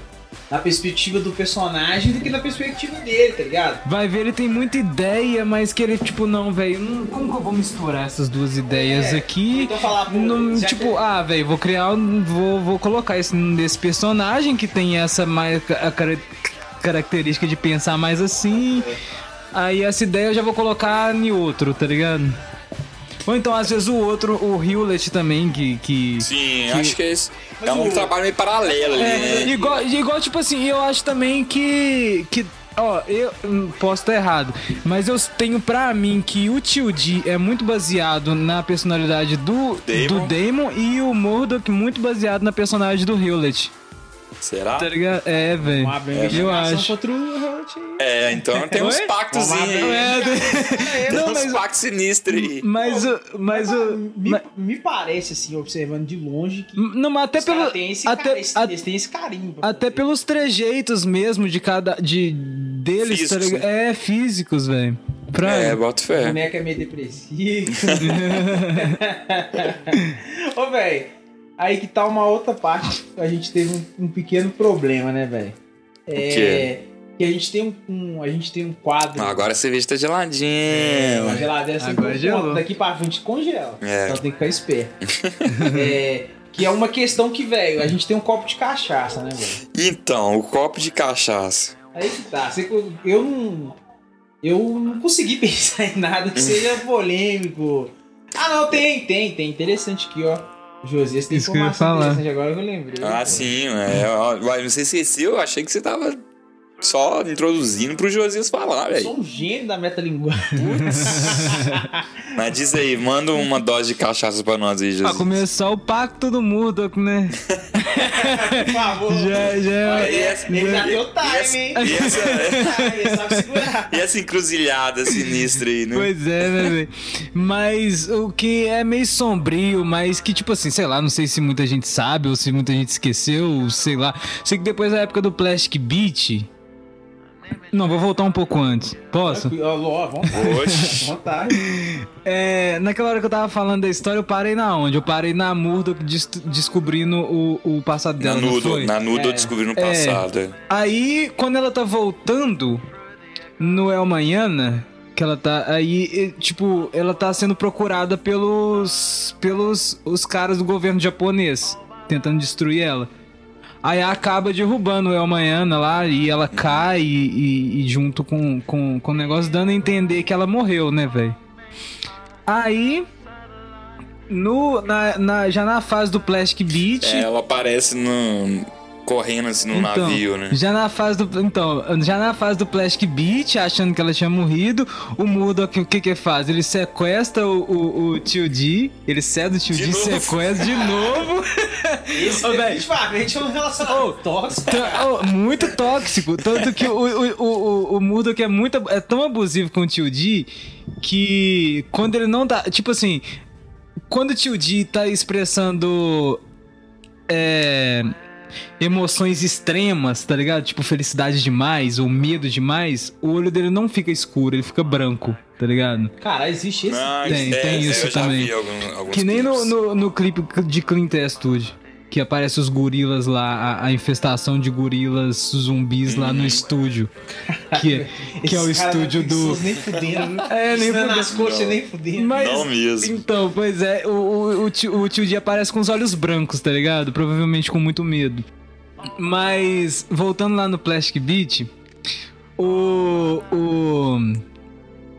na perspectiva do personagem do que na perspectiva dele, tá ligado? Vai ver, ele tem muita ideia, mas que ele, tipo, não, velho, como que eu vou misturar essas duas ideias É, aqui? então falar, pô, Não, tipo, que- ah, velho, vou criar, um- vou, vou colocar esse nesse personagem que tem essa mais a cara- característica de pensar mais assim. Aí essa ideia eu já vou colocar em outro, tá ligado? Ou então, às vezes, o outro, o Hewlett também, que. que Sim, que- acho que é. Mas É um o- trabalho meio paralelo ali, É, né? igual, igual, tipo assim, eu acho também que. que Ó, eu hum, posso estar errado, mas eu tenho pra mim que o Tio D é muito baseado na personalidade do Damon. do Damon e o Murdoch muito baseado na personagem do Hewlett. Será? Tá ligado? É, velho. Uma eu acho. contra o Hurt. É, então tem uns pactos aí. É, Tem não, uns mas, pactos sinistros aí. mas, o- mas, o- me, mas- me parece, assim, observando de longe, que não, mas até pelo têm esse, até, cara- esse- a- eles têm esse carinho. pra até fazer. pelos trejeitos mesmo de cada de deles, tá Físicos, ligado? É, físicos, velho. Pra É, bota O fé. boneco é meio depressivo. Ô, velho, aí que tá uma outra parte. A gente teve um, um pequeno problema, né, velho? É. quê? Que a gente tem um, um- a gente tem um quadro. Ah, Agora a cerveja tá É, geladinha. uma geladeira assim, Agora gelou. conta, daqui pra frente congela. É. Então tem que ficar esperto. É, que é uma questão que, velho, a gente tem um copo de cachaça, né, velho? Então, o copo de cachaça. Aí que tá. Eu não. Eu não consegui pensar em nada que seja polêmico. Ah, não, tem, tem, tem. Interessante aqui, ó. Josias tem Isso que eu ia informação falar. interessante agora que eu lembrei. Ah, pô. sim, é. ó, Uai, Você esqueceu? Eu achei que você tava só introduzindo pro Josias falar, Eu velho. sou um gênio da metalinguagem. Mas diz aí, manda uma dose de cachaça pra nós aí, Pra Josias. começar o pacto do Murdoch, né? Por favor. Já, já. Olha, E essa- ele já e- deu time, hein? e essa-. E essa encruzilhada sinistra aí, né? Pois é, né, velho? Mas o que é meio sombrio, mas que, tipo assim, sei lá, não sei se muita gente sabe ou se muita gente esqueceu, sei lá. Sei que depois da época do Plastic Beach. Não, vou voltar um pouco antes. Posso? Ó, vontade. Vontade. É, naquela hora que eu tava falando da história, eu parei na onde? Eu parei na Murdoch des- descobrindo o, o passado Na dela, não nudo, foi? na nudo É. eu descobri no É. passado. é. Aí, quando ela tá voltando no El Manhana, que ela tá aí, tipo, ela tá sendo procurada pelos pelos os caras do governo japonês, tentando destruir ela. Aí acaba derrubando o El Manhana lá e ela cai e, e- e junto com, com, com o negócio dando a entender que ela morreu, né, velho? Aí no, na, na- já na fase do Plastic Beach, É, ela aparece no, correndo assim no Então, navio, né? Já na fase do. Então, já na fase do Plastic Beach, achando que ela tinha morrido, o Murdoch, o que que faz? Ele sequestra o, o, o tio D, ele cede o tio De D, novo. sequestra de novo. Ô, véi. definitivamente é um relacionamento tóxico. Tá, oh, muito tóxico. Tanto que o, o, o, o, o Murdoch é, muito, é tão abusivo com o tio D que quando ele não tá. Tipo assim, quando o tio D tá expressando. É, emoções extremas, tá ligado? Tipo felicidade demais ou medo demais, o olho dele não fica escuro, ele fica branco, tá ligado? Cara, existe esse. Ah, Tem- é, tem isso eu já também. vi algum- alguns Que nem no, no, no clipe de Clint Eastwood. Que aparece os gorilas lá, a, a infestação de gorilas zumbis lá no estúdio. Que, é- que é o estúdio do. Nem fudendo. É, nem as fudendo. coxas nem fudendo. Mas, Não mesmo. Então, pois é, o, o, o, tio, o tio D aparece com os olhos brancos, tá ligado? Provavelmente com muito medo. Mas, voltando lá no Plastic Beach, o. O.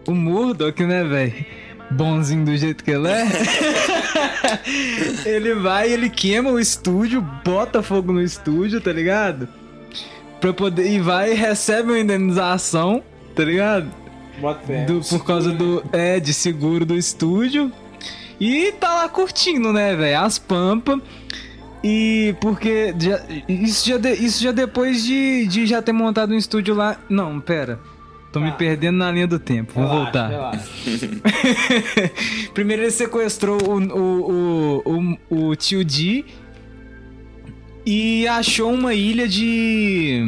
O Murdoch, né, velho? Bonzinho do jeito que ele é. ele vai, ele queima o estúdio, bota fogo no estúdio, tá ligado? Pra poder. E vai e recebe uma indenização, tá ligado? Bota fé. Do- por causa do. É, de seguro do estúdio. E tá lá curtindo, né, velho? As pampas. E porque. já- isso, já de- isso já depois de, de já ter montado um estúdio lá. Não, pera. Tô me Tá. perdendo na linha do tempo. Vou Relaxa, voltar. relaxa. Primeiro ele sequestrou o, o, o, o, o tio D e achou uma ilha de.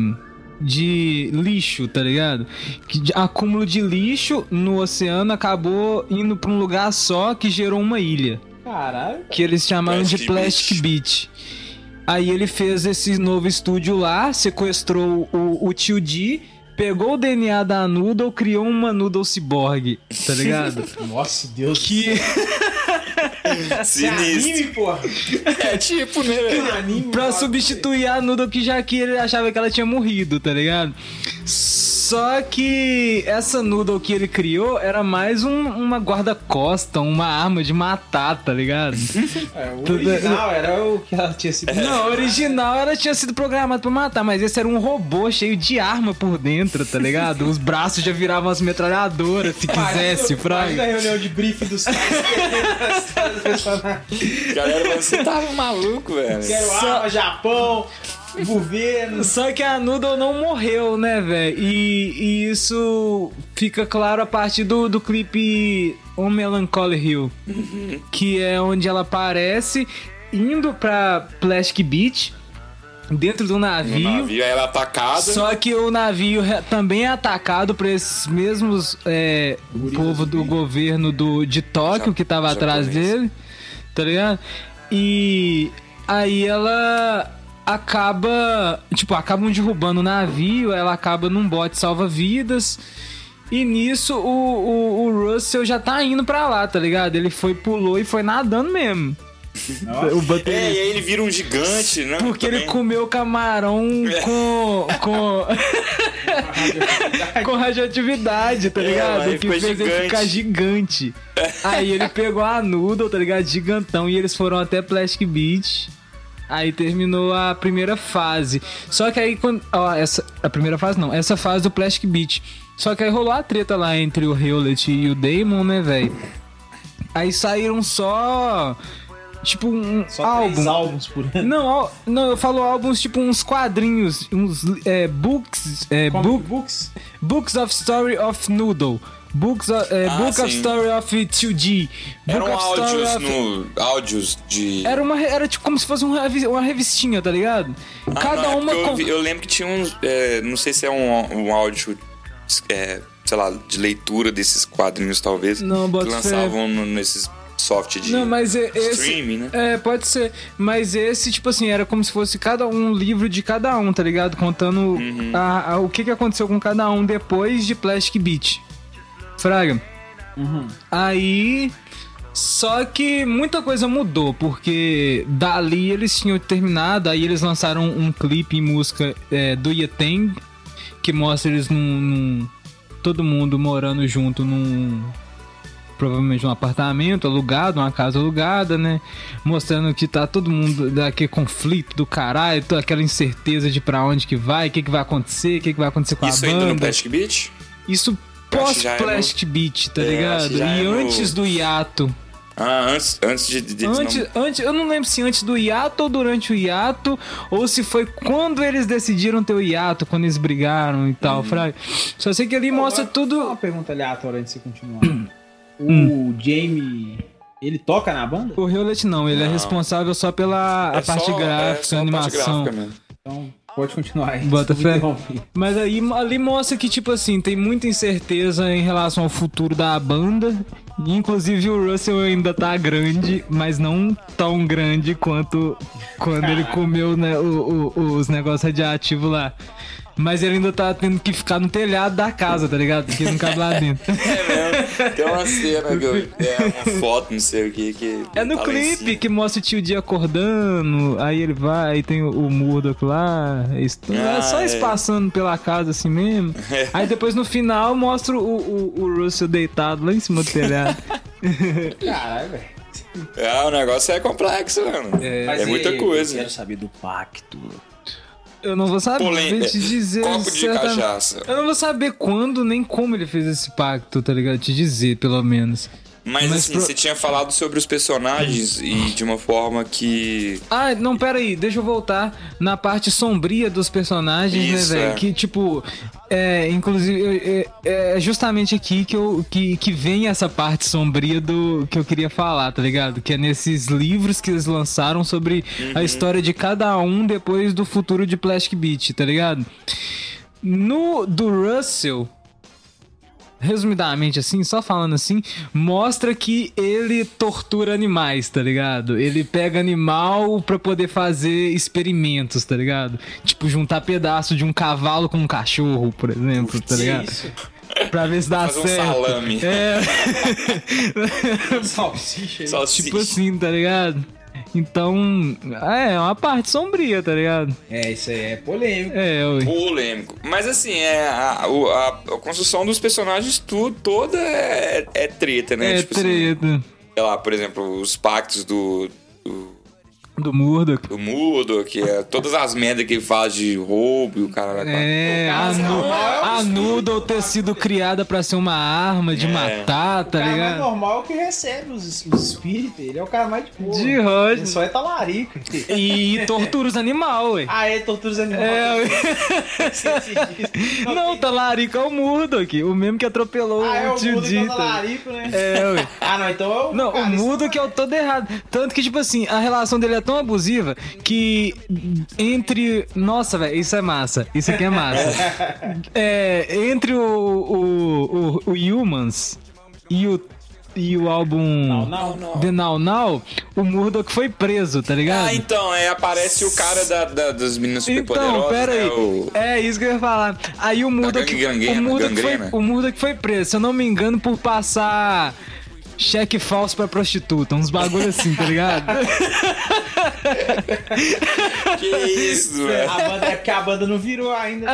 de lixo, tá ligado? Que de- acúmulo de lixo no oceano acabou indo pra um lugar só que gerou uma ilha. Caralho. Que eles chamaram de Plastic Plastic Beach. Aí ele fez esse novo estúdio lá, sequestrou o, o tio D, pegou o DNA da Noodle, criou uma Noodle Cyborg, tá ligado? Nossa, Deus. que. É Sinistro. anime, porra. É tipo, né? Anime. pra substituir a Noodle que já que ele achava que ela tinha morrido, tá ligado? Só que essa Noodle que ele criou era mais um- uma guarda-costa, uma arma de matar, tá ligado? É, o Tudo- original era o que ela tinha sido. Não, a original ela tinha sido programada pra matar, mas esse era um robô cheio de arma por dentro, tá ligado? Os braços já viravam as metralhadoras, se quisesse, Imagina a fraga. reunião de briefing dos caras. Galera, você tava maluco, velho. Quero Só- arma, Japão, governo. Só que a Noodle não morreu, né, velho? E, e isso fica claro a partir do, do clipe On Melancholy Hill. Que é onde ela aparece indo pra Plastic Beach, dentro do navio. navio, aí ela é atacada. Só que o navio também é atacado por esses mesmos é, povo do governo do, de Tóquio Ja- que tava atrás japonês. dele, tá ligado? E aí ela acaba, tipo, acabam derrubando o navio, ela acaba num bote salva-vidas. E nisso o, o, o Russell já tá indo pra lá, tá ligado? Ele foi, pulou e foi nadando mesmo. O É, e aí ele vira um gigante, né? Porque ele Também. comeu camarão com. com. com radioatividade, tá É, ligado? aí o que fez ele gigante. ficar gigante. Aí ele pegou a noodle, tá ligado? Gigantão, e eles foram até Plastic Beach. Aí terminou a primeira fase. Só que aí quando. Ó, essa. A primeira fase não, essa fase do Plastic Beach. Só que aí rolou a treta lá entre o Hewlett e o Damon, né, velho? Aí saíram só. Tipo, um Só álbum. três álbuns por ano. Não, não, eu falo álbuns tipo uns quadrinhos, uns é, books, é, book, Books? books of story of Noodle, books of, é, Ah, book of sim. story of 2G, book Eram of áudios of... no. áudios de. Era uma era tipo como se fosse um revi- uma revistinha, tá ligado? Ah, Cada não, é uma eu, vi- eu lembro que tinha uns. é, não sei se é um, um áudio. é, sei lá, de leitura desses quadrinhos, talvez. Não, que lançavam no- nesses soft de Não, mas é- esse streaming, né? É, pode ser. Mas esse, tipo assim, era como se fosse cada um um livro de cada um, tá ligado? Contando Uhum. a- a- o que, que aconteceu com cada um depois de Plastic Beach. Fraga. Aí. Só que muita coisa mudou, porque dali eles tinham terminado, aí eles lançaram um clipe em música é, do Yeteng, que mostra eles num, num- todo mundo morando junto num provavelmente um apartamento alugado, uma casa alugada, né? Mostrando que tá todo mundo daquele conflito do caralho, toda aquela incerteza de pra onde que vai, o que, que vai acontecer, o que, que vai acontecer com Isso a ainda no banda. Plastic Beach? Isso já é no- pós-Plastic Beat, tá É, ligado? já E é no- antes do hiato. Ah, antes, antes de, de Antes, não... antes, eu não lembro se antes do hiato ou durante o hiato, ou se foi quando eles decidiram ter o hiato, quando eles brigaram e Uhum. tal, fraga. Só sei que ali mostra Só tudo. Uma pergunta aleatória antes de você continuar. Hum. o Jamie, ele toca na banda? O Hewlett não, ele é Não. responsável só pela a É parte só- é gráfica, só a a parte animação. gráfica mesmo. Então, pode continuar aí. Bota fé. Mas aí ali mostra que, tipo assim, tem muita incerteza em relação ao futuro da banda. Inclusive o Russell ainda tá grande, mas não tão grande quanto quando ele comeu né, o- o- os negócios radiativos lá. Mas ele ainda tá tendo que ficar no telhado da casa, tá ligado? Porque não cabe lá dentro. É mesmo. Tem uma cena que eu, é uma foto, não sei o que. que É no tá clipe que mostra o tio Dia acordando, aí ele vai, aí tem o, o Murdoch lá, é, isso- é Ah, só é. passando pela casa assim mesmo. Aí depois no final mostra o, o, o Russell deitado lá em cima do telhado. Caralho, velho. É, o negócio é complexo, mano. É, e- muita coisa. Eu quero saber do pacto. Eu não vou saber te dizer. Copo de cachaça. Eu não vou saber quando nem como ele fez esse pacto, tá ligado? Te dizer, pelo menos. Mas, Mas assim, pro- você tinha falado sobre os personagens e de uma forma que. Ah, não, pera aí, deixa eu voltar na parte sombria dos personagens, Isso, né, velho? é. Que, tipo, é, inclusive, é, é justamente aqui que, eu, que, que vem essa parte sombria do que eu queria falar, tá ligado? Que é nesses livros que eles lançaram sobre Uhum. a história de cada um depois do futuro de Plastic Beach, tá ligado? No do Russell, resumidamente assim, só falando assim, mostra que ele tortura animais, tá ligado? Ele pega animal pra poder fazer experimentos, tá ligado? Tipo, juntar pedaço de um cavalo com um cachorro, por exemplo, tá ligado? Isso. Pra ver se dá Fazer um certo. salame. É. Salsicha. tipo assim, tá ligado? Então, é uma parte sombria, tá ligado? É, isso aí é polêmico. É, ui. polêmico. Mas assim, é, a, a, a construção dos personagens tudo, toda é, é treta, né? É Tipo assim, treta. sei lá, por exemplo, os pactos do Do Murdoch. do Mudo, que é todas as merdas que ele faz de roubo e o cara vai É, a, nu a Noodle ter sido criada pra ser uma arma de É. matar, O tá cara mais ligado? normal que recebe os, os espíritos. Ele é o cara mais de boa. De rocha. Ele só é talarico. E tortura os animais, ué. Ah, é tortura os animais. É, ué. Não, Não, talarico é o Murdoch, o mesmo que atropelou Ah, é o o tio mundo que é o Dita. talarico, né? É, ué. Ah, não, então é o. Não, cara, o Murdoch é o todo errado. Tanto que, tipo assim, a relação dele é tão abusiva que entre. Nossa, velho, isso é massa. Isso aqui é massa. É, entre o, o, o, o Humans e o, e o álbum Não, não, não. The Now Now, o Murdoch foi preso, tá ligado? Ah, então, é, aparece o cara da, da- das meninas Então, superpoderosas, pera aí. né? O... É isso que eu ia falar. Aí o Murdoch, gangrena, o Murdoch, foi, gangrena. o Murdoch foi preso, se eu não me engano, por passar cheque falso pra prostituta. Uns bagulho assim, tá ligado? Que isso, velho. A banda é porque a banda não virou ainda.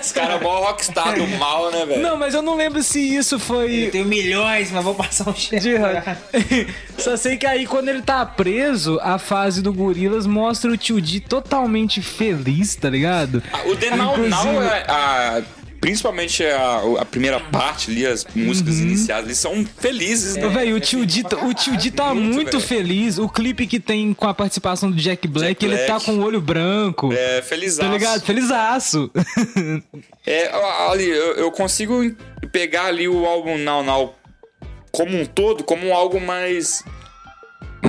Esse cara é maior rockstar do mal, né, velho? não, mas eu não lembro se isso foi. Eu tenho milhões, mas vou passar um cheque. De Só sei que aí quando ele tá preso, a fase do Gorilas mostra o tio Di totalmente feliz, tá ligado? Ah, O The Now Inclusive- Now, é a- principalmente a, a primeira parte ali, as músicas Uhum. iniciais, eles são felizes, né? Véi, o tio Di, tá- o tio Di tá Muito, muito velho. feliz. O clipe que tem com a participação do Jack Black, Jack ele tá Black. com o olho branco. É, feliz Tá ligado? Felizaço. É, ali, eu, eu consigo pegar ali o álbum Now Now como um todo, como um algo mais.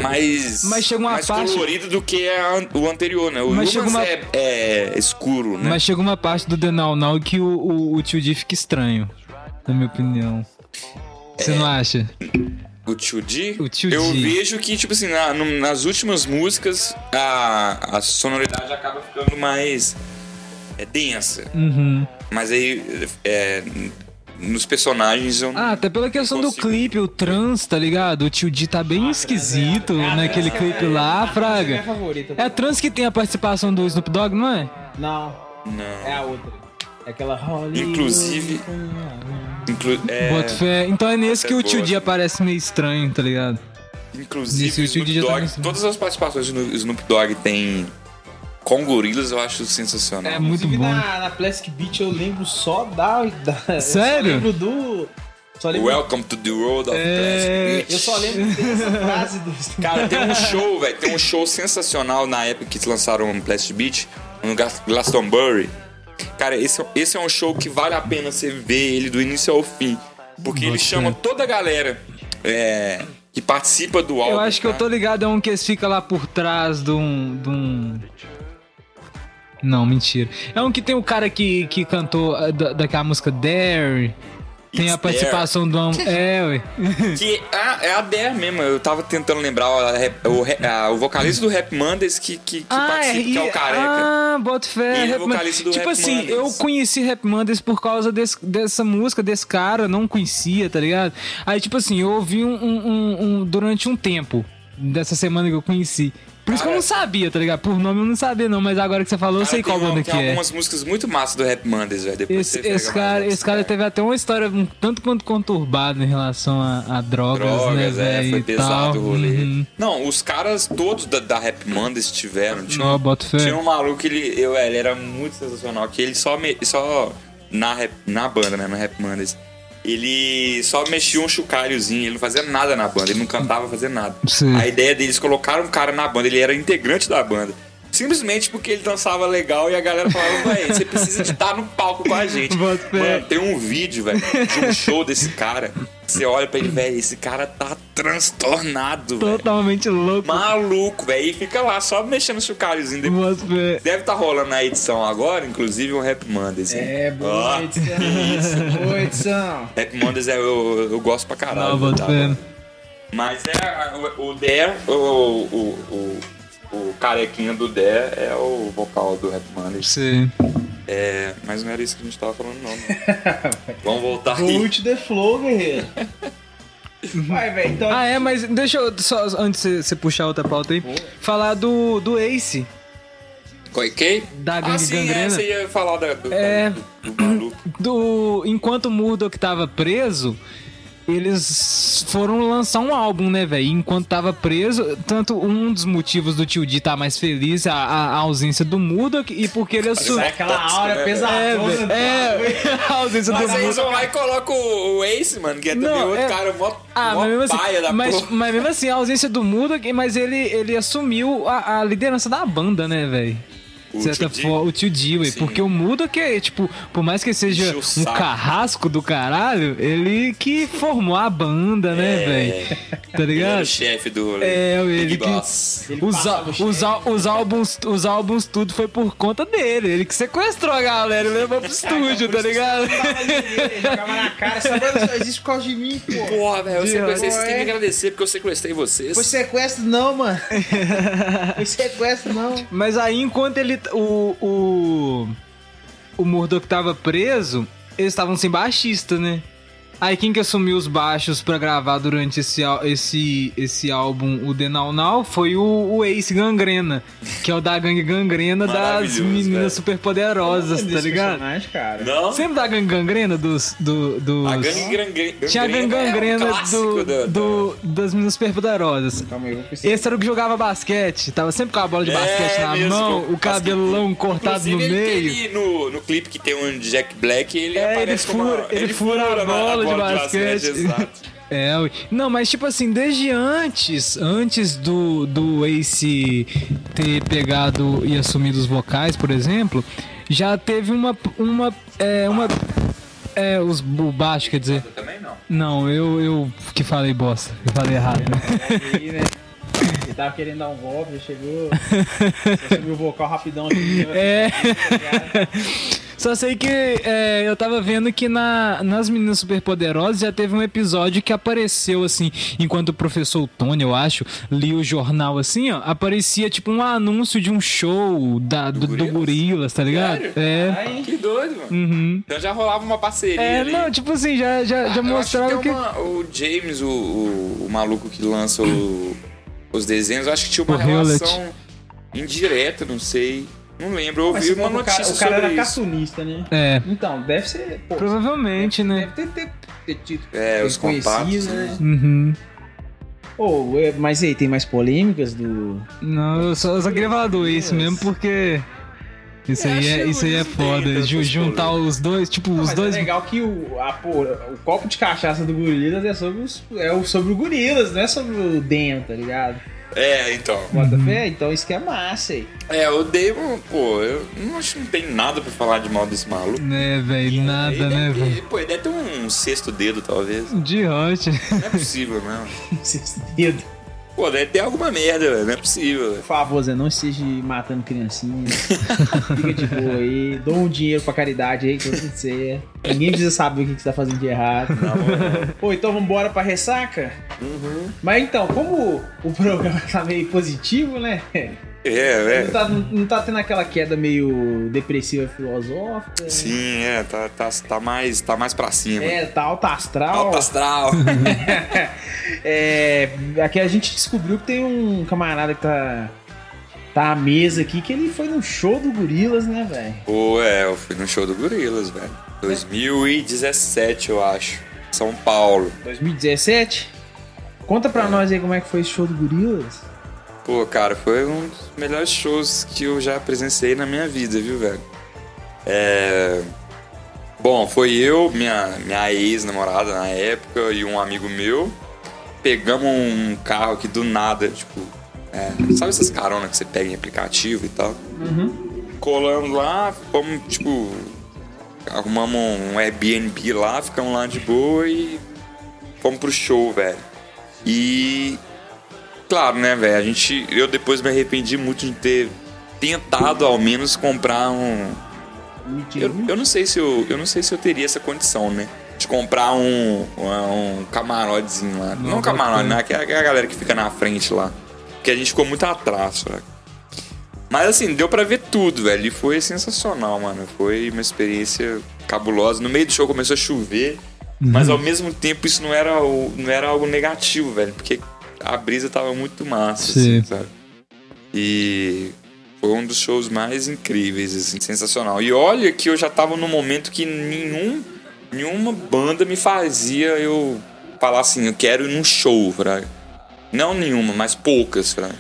Mais. Mas chega uma mais parte- colorido do que é a- o anterior, né? O Mas chega uma- é, é escuro, né? Mas chega uma parte do The Now Now que o, o, o tio Di fica estranho, na minha opinião. Você não acha? O Tio D, O Tio eu D. vejo que, tipo assim, na- no- nas últimas músicas, a, a sonoridade acaba ficando mais é, densa. Uhum. Mas aí, é, nos personagens, eu Ah, até pela questão do clipe, o trans, tá ligado? O tio Di tá bem esquisito naquele clipe lá, É a minha Fraga. favorita. É a trans que tem a participação do Snoop Dogg, não é? Não, não. é a outra. É aquela Hollywood. Inclusive- Inclu é, Bota fé. Então é nesse que é o tio. D aparece meio estranho, tá ligado? inclusive, Nesse Snoop Dogg, sim. todas as participações do Snoop Dogg tem com gorilas, eu acho sensacional. É muito Inclusive, bom. Na, na Plastic Beach eu lembro só da. da Sério? Eu só lembro do. Só lembro, Welcome to the world of É, Plastic eu só lembro dessa frase do. Cara, tem um show, velho. Tem um show sensacional na época que lançaram o Plastic Beach, no Glas- Glastonbury. Cara, esse, é- esse é um show que vale a pena você ver ele do início ao fim. Porque ele Bota chama toda a galera é, que participa do álbum. Eu acho que eu tá? tô ligado, é um que eles ficam lá por trás de um. De um... Não, mentira. É um que tem o cara que, que cantou ah, da, daquela música Dare. Tem It's a participação do. É, ué. Que ah, é a Dare mesmo. Eu tava tentando lembrar o, o, ah, o vocalista do Rap Mondays que, que, que participa, que é o Careca. Ah, bota fé. Ele é vocalista do Tipo Rap assim, Mondays. eu conheci Rap Mondays por causa desse- dessa música, desse cara, não conhecia, tá ligado? Aí, tipo assim, eu ouvi um, um- um- um- durante um tempo dessa semana que eu conheci. Por isso que eu não sabia, tá ligado? Por nome eu não sabia, não, mas agora que você falou, eu Cara, sei tem qual banda tem que é. algumas músicas muito massas do Rap Mondays, velho. Depois Esse, esse cara, esse cara teve até uma história um tanto quanto conturbada em relação a, a drogas, né, Drogas, é, velho? foi pesado tal. o rolê. Uhum. Não, os caras todos da, da Rap Mondays tiveram. Tinha, Não, fé. tinha um maluco que ele, eu, ele era muito sensacional, que ele só, me, só na, rap- na banda, né, no Rap Mondays, ele só mexia um chocalhozinho, ele não fazia nada na banda, ele não cantava, fazia nada. Sim. A ideia deles colocaram um cara na banda, ele era integrante da banda. Simplesmente porque ele dançava legal e a galera falava, velho, você precisa de estar no palco com a gente. Mano, tem um vídeo, velho, de um show desse cara. Você olha pra ele, velho, esse cara tá transtornado, velho. Totalmente louco. Maluco, velho. E fica lá só mexendo o chocalhozinho. depois. Deve estar rolando na edição agora, inclusive um Rap Mondays. hein? É, boa Ó, edição. Boa edição. Rap Mondays é, eu, eu gosto pra caralho. Não, tá? Mas é o, o Dare, o, o, o, carequinha do Dare é o vocal do Rap Mondays. Sim. É, mas não era isso que a gente tava falando, não. né? Vamos voltar aqui. Volte the flow, guerreiro. Vai, velho, então. Ah, é, mas deixa eu, só, antes de você- puxar outra pauta aí, falar do, do Ace, Coiquei? da Ah, Gangue sim, Gangrena. é, você ia falar da, do, É. do, do maluco. do enquanto o Murdoch tava preso, eles foram lançar um álbum, né, velho? Enquanto tava preso, tanto um dos motivos do tio D tá mais feliz a, a- a ausência do Murdoch e porque ele assumiu. é Aquela tóxico, aura né, É, pesadona. é, a ausência Mas do aí eles Murdoch. vão lá e colocam o, o Ace, mano, que é também Não, outro é- cara, mó, Ah, mó mas mesmo, paia assim, da mas, porra. mas mesmo assim, a ausência do Murdoch, mas ele, ele assumiu a, a liderança da banda, né, velho? O certa tio D? forma, o tio D, ué, Sim. porque o Murdoch é, tipo, por mais que ele seja um carrasco do caralho, ele que formou a banda, né, É. velho? Tá Ele ligado? o chefe do rolê. É, ele que. Boss. Ele Os, os, os álbuns, os álbuns, tudo foi por conta dele. Ele que sequestrou a galera e levou pro estúdio, tá ligado? Jogava na cara, essa banda só existe por causa de mim, pô. Porra, velho, eu sequestrei, vocês têm que me agradecer porque eu sequestrei vocês. Foi sequestro não, mano. Foi sequestro não. Mas aí, enquanto ele. O. O, o Murdoch tava preso, eles estavam sem baixista, né? Aí quem que assumiu os baixos pra gravar durante esse, esse, esse álbum, o The Now Now, foi o, o Ace Gangrena, que é o da gangue Gangrena das meninas velho. super poderosas, tá ligado? cara. Não? Sempre da gangue Gangrena dos. Do, dos... A gangue gangrena. Tinha a gangue Gangrena é um do, da- do- das meninas super poderosas. Calma aí, eu vou precisar. Esse era o que jogava basquete, tava sempre com a bola de É basquete na mesmo, mão, o cabelão cortado no Inclusive, ele- meio. ele no, no clipe que tem um Jack Black, ele É, ele aparece como fura, uma- ele fura a na- bola de basquete. exato. É, ui. não, mas tipo assim, desde antes, antes do, do Ace ter pegado e assumido os vocais, por exemplo, já teve uma. uma, é, uma é, os, o baixo, quer dizer. Também não. Não, eu, eu que falei bosta, eu falei errado. Né? Aí, né? Ele tava querendo dar um golpe, ele chegou. Subiu o vocal rapidão aqui. É. Só sei que é, eu tava vendo que na, nas Meninas Superpoderosas já teve um episódio que apareceu assim, enquanto o professor Tony, eu acho, lia o jornal assim, ó, aparecia tipo um anúncio de um show da, do, do Gorilas? Gorilas, tá ligado? Sério? É. Aí, Que doido, mano. Uhum. Então já rolava uma parceria É, ali. não, tipo assim, já, já, já Eu mostrava que. uma- o James, o, o, o maluco que lança o- os desenhos, eu acho que tinha uma O Hewlett. relação indireta, não sei. Não lembro, eu ouvi uma for o cara, notícia o cara sobre era isso. cartunista, né? É, Então, deve ser. Pô, provavelmente, né? Deve ter, ter, ter tido. É, ter os contatos, né? Uhum. Pô, é, mas aí, tem mais polêmicas do. Não, eu só, eu só queria falar do isso mesmo porque. Isso aí é, isso aí é não foda. juntar os dois, tipo, os Mas dois. é legal que o, a, pô, o copo de cachaça do Gorilas é sobre, os, é o- sobre o Gorilas, não é sobre o Demo, tá ligado? É, então. Bota Uhum. fé? Então isso que é massa aí. É, o Damon, pô, eu não acho que não tem nada pra falar de mal desse maluco. Né, velho? Nada, Ele né, velho? Pô, ele deve ter um sexto dedo, talvez. De hot. Não é possível, não. Esses dedos. Pô, deve ter alguma merda, velho. Não é possível. velho. Por favor, Zé, não esteja matando criancinhas. Fica de boa aí. Dou um dinheiro pra caridade aí, que tudo certo. Ninguém precisa saber o que que você tá fazendo de errado. Pô, então vambora pra ressaca? Mas então, como o programa tá meio positivo, né? É, Não é. tá, não tá tendo aquela queda meio depressiva filosófica. Sim, é, tá, tá, tá, mais, tá mais pra cima. É, tá alta astral. Alto astral. é, aqui a gente descobriu que tem um camarada que tá, tá à mesa aqui, que ele foi no show do Gorilas, né, velho? Pô, é, eu fui no show do Gorilas, velho. 2017, eu acho. São Paulo. 2017? Conta pra nós aí como é que foi esse show do Gorilas. Pô, cara, foi um dos melhores shows que eu já presenciei na minha vida, viu, velho? É. Bom, foi eu, minha, minha ex-namorada na época e um amigo meu. Pegamos um carro aqui do nada, tipo. é, sabe essas caronas que você pega em aplicativo e tal? Colamos lá, fomos, tipo. Arrumamos um Airbnb lá, ficamos lá de boa e fomos pro show, velho. E Claro, né, velho? A gente. Eu depois me arrependi muito de ter tentado ao menos comprar um. Eu, eu não sei se eu. Eu não sei se eu teria essa condição, né? De comprar um. Um, camarotezinho lá. Não, um camarote, né? Que é a galera que fica na frente lá. Porque a gente ficou muito atrás, fraco. Mas assim, deu pra ver tudo, velho. E foi sensacional, mano. Foi uma experiência cabulosa. No meio do show começou a chover. Mas ao mesmo tempo isso não era, o- não era algo negativo, velho. Porque a brisa tava muito massa, Sim. assim, sabe? E foi um dos shows mais incríveis, assim, sensacional. E olha que eu já tava num momento que nenhum, nenhuma banda me fazia eu falar assim, eu quero ir num show, fraga. Não nenhuma, mas poucas, fraga.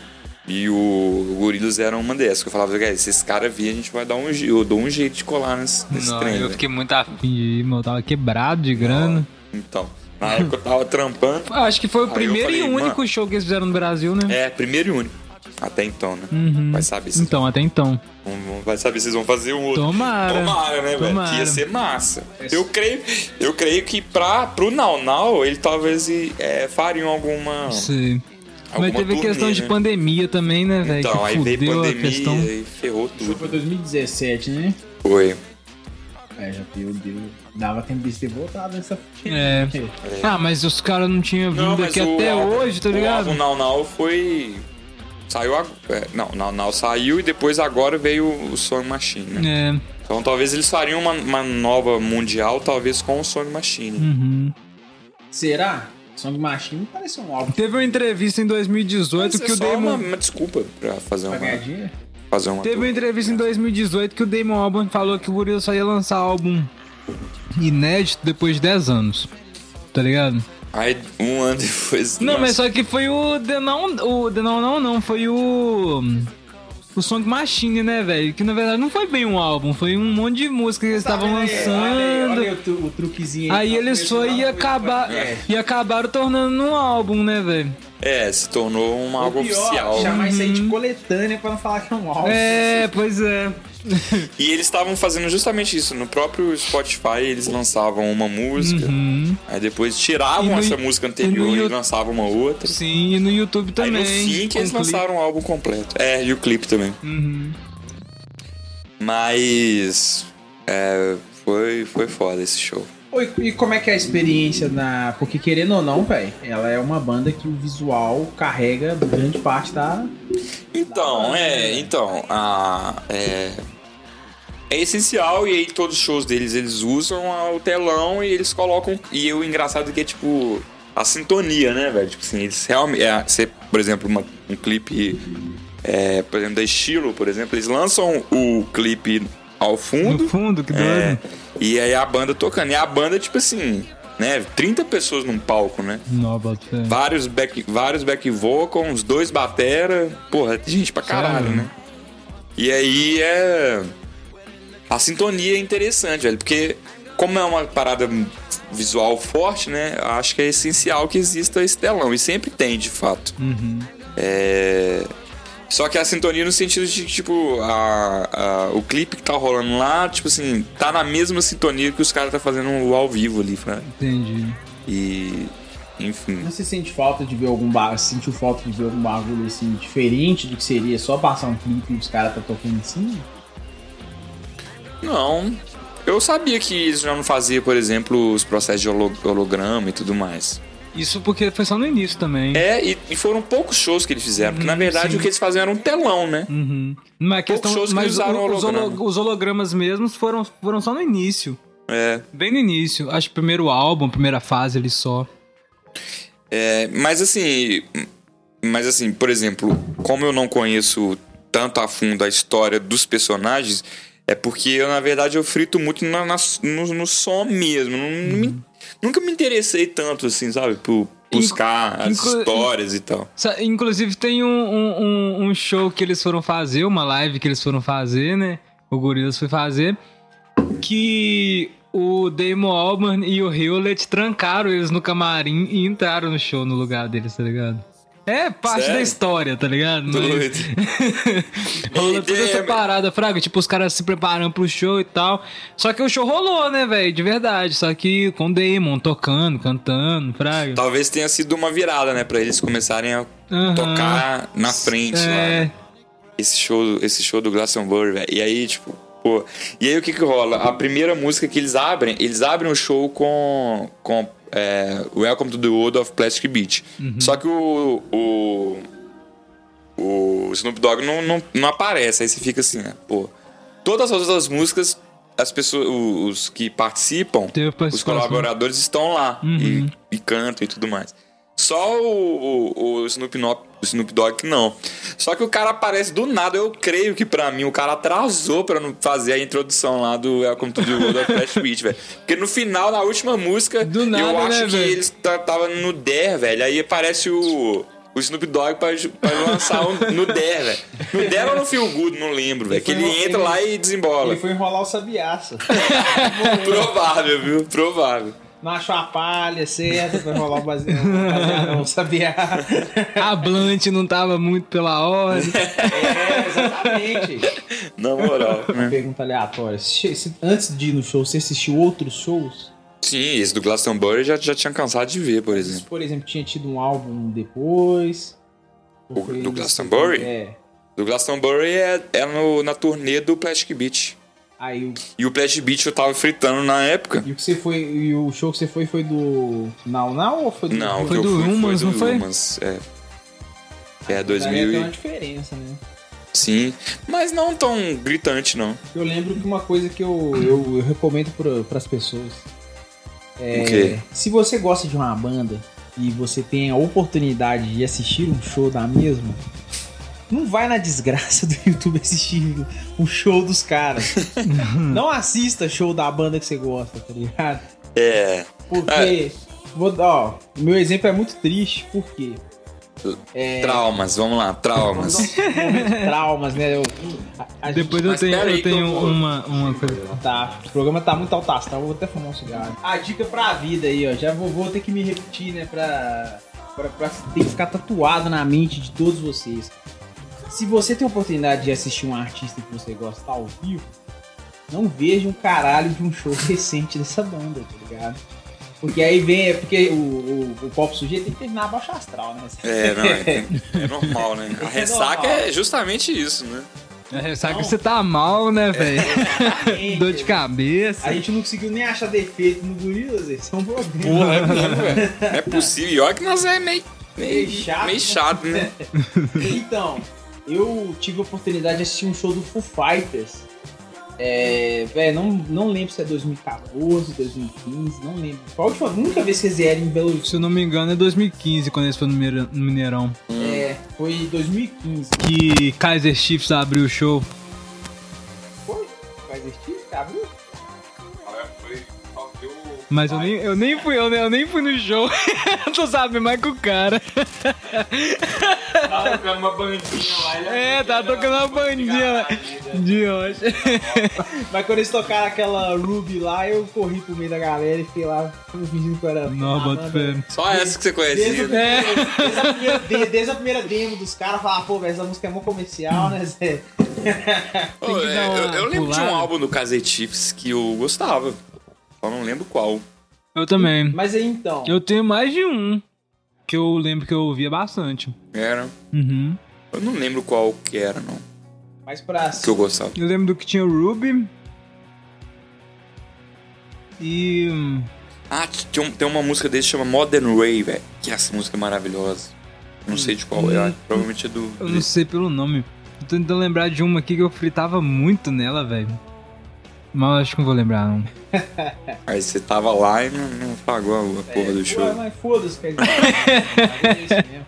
E o, o Gorillaz era uma dessas, que eu falava, "Cara, se esse cara vir, a gente vai dar um jeito, eu dou um jeito de colar nesse, nesse Não, trem, eu velho." fiquei muito afim de ir, meu, eu tava quebrado de grana. Então, na época eu tava trampando. Eu Acho que foi o primeiro falei, e único show que eles fizeram no Brasil, né? É, primeiro e único. Até então, né? Uhum. Vai saber se Então, até então. Vai saber se vocês vão fazer um outro. Tomara. Tomara, né, velho? Que ia ser massa. Eu creio, eu creio que pra, pro Now Now, ele talvez é, fariam alguma. Sei. alguma Mas teve turnê, questão de né? pandemia também, né, velho? Então, que aí veio pandemia questão. e ferrou O show foi tudo. 2017, né? Foi. É, já Deus. Dava tempo de ter voltado nessa. É. Ah, mas os caras não tinham vindo aqui até álbum- hoje, tá O ligado? álbum Now Now foi. Saiu. ag- é, não, Now Now saiu e depois agora veio o Song Machine, né? É. Então talvez eles fariam uma, uma nova mundial, talvez com o Song Machine. Uhum. Será? Song Machine parece um álbum Teve uma entrevista em 2018 Mas que é o só uma, Damon. uma desculpa pra fazer pra uma. Fazer uma Teve uma entrevista em 2018 que o Damon Albarn falou que o Gorillaz só ia lançar álbum inédito depois de 10 anos. Tá ligado? Aí um ano depois. Não, nossa, mas só que foi o The Não, o The Não Não Não, foi o o Song Machine, né, velho? Que na verdade não foi bem um álbum, foi um monte de música que eles estavam Olha aí, lançando. Olha, aí, olha aí o, o truquezinho Aí Tá eles foi e acabar É. e acabaram tornando um álbum, né, velho? É, se tornou um pior, oficial. chamar isso aí de coletânea pra não falar que é um álbum. É, pois é. E eles estavam fazendo justamente isso. No próprio Spotify, eles lançavam uma música, Uhum. aí depois tiravam E no- essa música e anterior e, Yu- lançavam uma outra. Sim, e no YouTube Aí também. no fim que eles com clipe. lançaram o álbum completo. É, e o clipe também. Uhum. Mas. É, foi, foi foda esse show. Oi, E como é que é a experiência na. Porque querendo ou não, velho, ela é uma banda que o visual carrega grande parte da. Então, é, então, a, é, é essencial e aí todos os shows deles eles usam o telão e eles colocam e o engraçado é que é tipo a sintonia, né, velho? Tipo assim, eles realmente, é, você, por exemplo, uma- um clipe é, por exemplo, da Estilo, por exemplo, eles lançam o clipe ao fundo. No fundo, que doido. É, e aí a banda tocando. E a banda, tipo assim, né? 30 pessoas num palco, né? Fé. Vários back, vários back vocal, uns dois batera. Porra, gente pra caralho, Sério? né? E aí é. A sintonia é interessante, velho, porque como é uma parada visual forte, né? Acho que é essencial que exista esse telão. E sempre tem, de fato. Uhum. É. Só que a sintonia no sentido de, tipo, a, a- o clipe que tá rolando lá, tipo assim, tá na mesma sintonia que os caras tá fazendo o ao vivo ali, fraga. Entendi. E. Enfim. Se sente falta de ver algum bagulho, sentiu falta de ver algum bagulho assim diferente do que seria só passar um clipe e os caras tá tocando cima? Não. Eu sabia que eles já não faziam, por exemplo, os processos de holo- holograma e tudo mais. Isso porque foi só no início também. É, e, e foram poucos shows que eles fizeram, porque na Hum, verdade sim. o que eles faziam era um telão, né? Uhum. Mas, questão, shows que mas usaram o- os, holograma. holo- os hologramas mesmos foram, foram só no início. É. Bem no início. Acho que primeiro álbum, primeira fase ali só. É, mas assim, mas assim, por exemplo, como eu não conheço tanto a fundo a história dos personagens, é porque eu, na verdade, eu frito muito na- na- no, no som mesmo. Não- não me- nunca me interessei tanto, assim, sabe? Por buscar as inclu- histórias e tal. Inclusive tem um, um, um- um show que eles foram fazer, uma live que eles foram fazer, né? O Gorillaz foi fazer. Que o Damon Albarn e o Hewlett trancaram eles no camarim e entraram no show no lugar deles, tá ligado? É parte Sério? da história, tá ligado? Mas- Doido. Rolou toda É, essa parada, Fraga. Tipo, os caras se preparando pro show e tal. Só que o show rolou, né, velho? De verdade. Só que com o Damon tocando, cantando, Fraga. Talvez tenha sido uma virada, né? Pra eles começarem a tocar na frente lá. É, né? esse show, esse show do Glastonbury, velho. E aí, tipo, pô. E aí o que que rola? A primeira música que eles abrem, eles abrem o show com. com é, Welcome to the World of Plastic Beach. Só que o. O, o Snoop Dogg não, não, não aparece. Aí você fica assim, né? Pô. Todas as outras músicas, as pessoas, os que participam, os colaboradores estão lá e, e cantam e tudo mais. Só o, o, o Snoop, No- o Snoop Dogg não. Só que o cara aparece do nada. Eu creio que pra mim o cara atrasou pra não fazer a introdução lá do Welcome to the World of Flash Beach, velho. Porque no final, na última música, nada, eu acho né, que eles ta- tava no Der, velho. Aí aparece o. O Snoop Dogg pra, pra lançar um, no Der, velho. No Der ou no Feel Good, não lembro, velho. Que Ele ele entra ele- lá e desembola. Ele foi enrolar o sabiaço. Provável, viu? Provável. Não achou a palha certa, foi enrolar o baseado, baseado no sabiá. A Blunt não tava muito pela ordem. É, exatamente. Na moral, né? Pergunta aleatória. Antes de ir no show, você assistiu outros shows? Sim, esse do Glastonbury já, já tinha cansado de ver, por exemplo. Por exemplo, tinha tido um álbum depois? O- do? Glastonbury? É. Do Glastonbury é, é no- na turnê do Plastic Beach. Aí o, E o Plastic Beach eu tava fritando na época. e o que você foi. E o show que você foi foi do. Now Now ou foi do. Não, Foi do Humans, foi não do foi? Humans, é. É Daí 2000 tem e... uma diferença, né? Sim, mas não tão gritante, não. Eu lembro que uma coisa que eu, eu, eu recomendo para as pessoas é O quê? se você gosta de uma banda e você tem a oportunidade de assistir um show da mesma, não vai na desgraça do YouTube assistir o show dos caras. não assista show da banda que você gosta, tá ligado? É. Porque, vou, ó, meu exemplo é muito triste, porque Traumas, vamos lá, traumas. traumas, né? Eu, a- a gente- Depois eu Mas tenho, eu que eu tenho uma, uma coisa. Tá, o programa tá muito alto astral, eu vou até fumar um cigarro. A dica pra vida aí, ó, já vou, vou ter que me repetir, né, pra, pra, pra ter que ficar tatuado na mente de todos vocês. Se você tem a oportunidade de assistir um artista que você gosta ao vivo, não veja um caralho de um show recente dessa banda, tá ligado? Porque aí vem, é porque o, o, o pop sujeito tem que terminar abaixo astral, né? É, não, é, é normal, né? A ressaca normal. é justamente isso, né? É, sabe que você tá mal, né, velho? Dor de cabeça. A gente não conseguiu nem achar defeito no Gorillaz, esse é um problema. Porra, é mesmo, velho. É possível. E olha que nós é meio, meio, Meio chato, meio né? chato, né? Então, eu tive a oportunidade de assistir um show do Foo Fighters. É, velho, não, não lembro se é 2014, 2015, não lembro. Foi a última, nunca vez que eles vieram em Belo Se eu não me engano, é 2015, quando eles foram no Mineirão-. É, foi em 2015. Que Kaiser Chiefs abriu o show. Foi? Faz Chiefs abriu? Mas eu nem, eu nem fui, eu nem, eu nem fui no show. tu sabe mais que o cara. Tava tocando uma bandinha lá. ele- É, tá tocando uma bandinha lá. De hoje. Mas quando eles tocaram aquela Ruby lá, eu corri pro meio da galera e fiquei lá fingindo que eu era. Não, bota fé. Só essa que você Desde, conhecia. o né? desde a primeira, de- desde a primeira demo dos caras, falar, pô, velho, essa música é mó comercial, né, Zé? Que é, eu, eu lembro de um álbum do Chiefs que eu gostava. Só não lembro qual. Eu também. Mas aí então. Eu tenho mais de um. Que eu lembro que eu ouvia bastante. Era. Uhum. Eu não lembro qual que era, não. Mas pra. Que eu gostava. Eu lembro do que tinha o Ruby. E. hum, Ah, tem, um- tem uma música desse que chama Modern Ray, velho. Que essa música é maravilhosa. Não sei de qual é. Provavelmente é do. Eu não sei pelo nome. Tô tentando lembrar de uma aqui que eu fritava muito nela, velho. Mas acho que não vou lembrar, não. Aí você tava lá e não, não pagou a, a porra do Ué, show. mas foda-se, dizer. Mas é isso mesmo.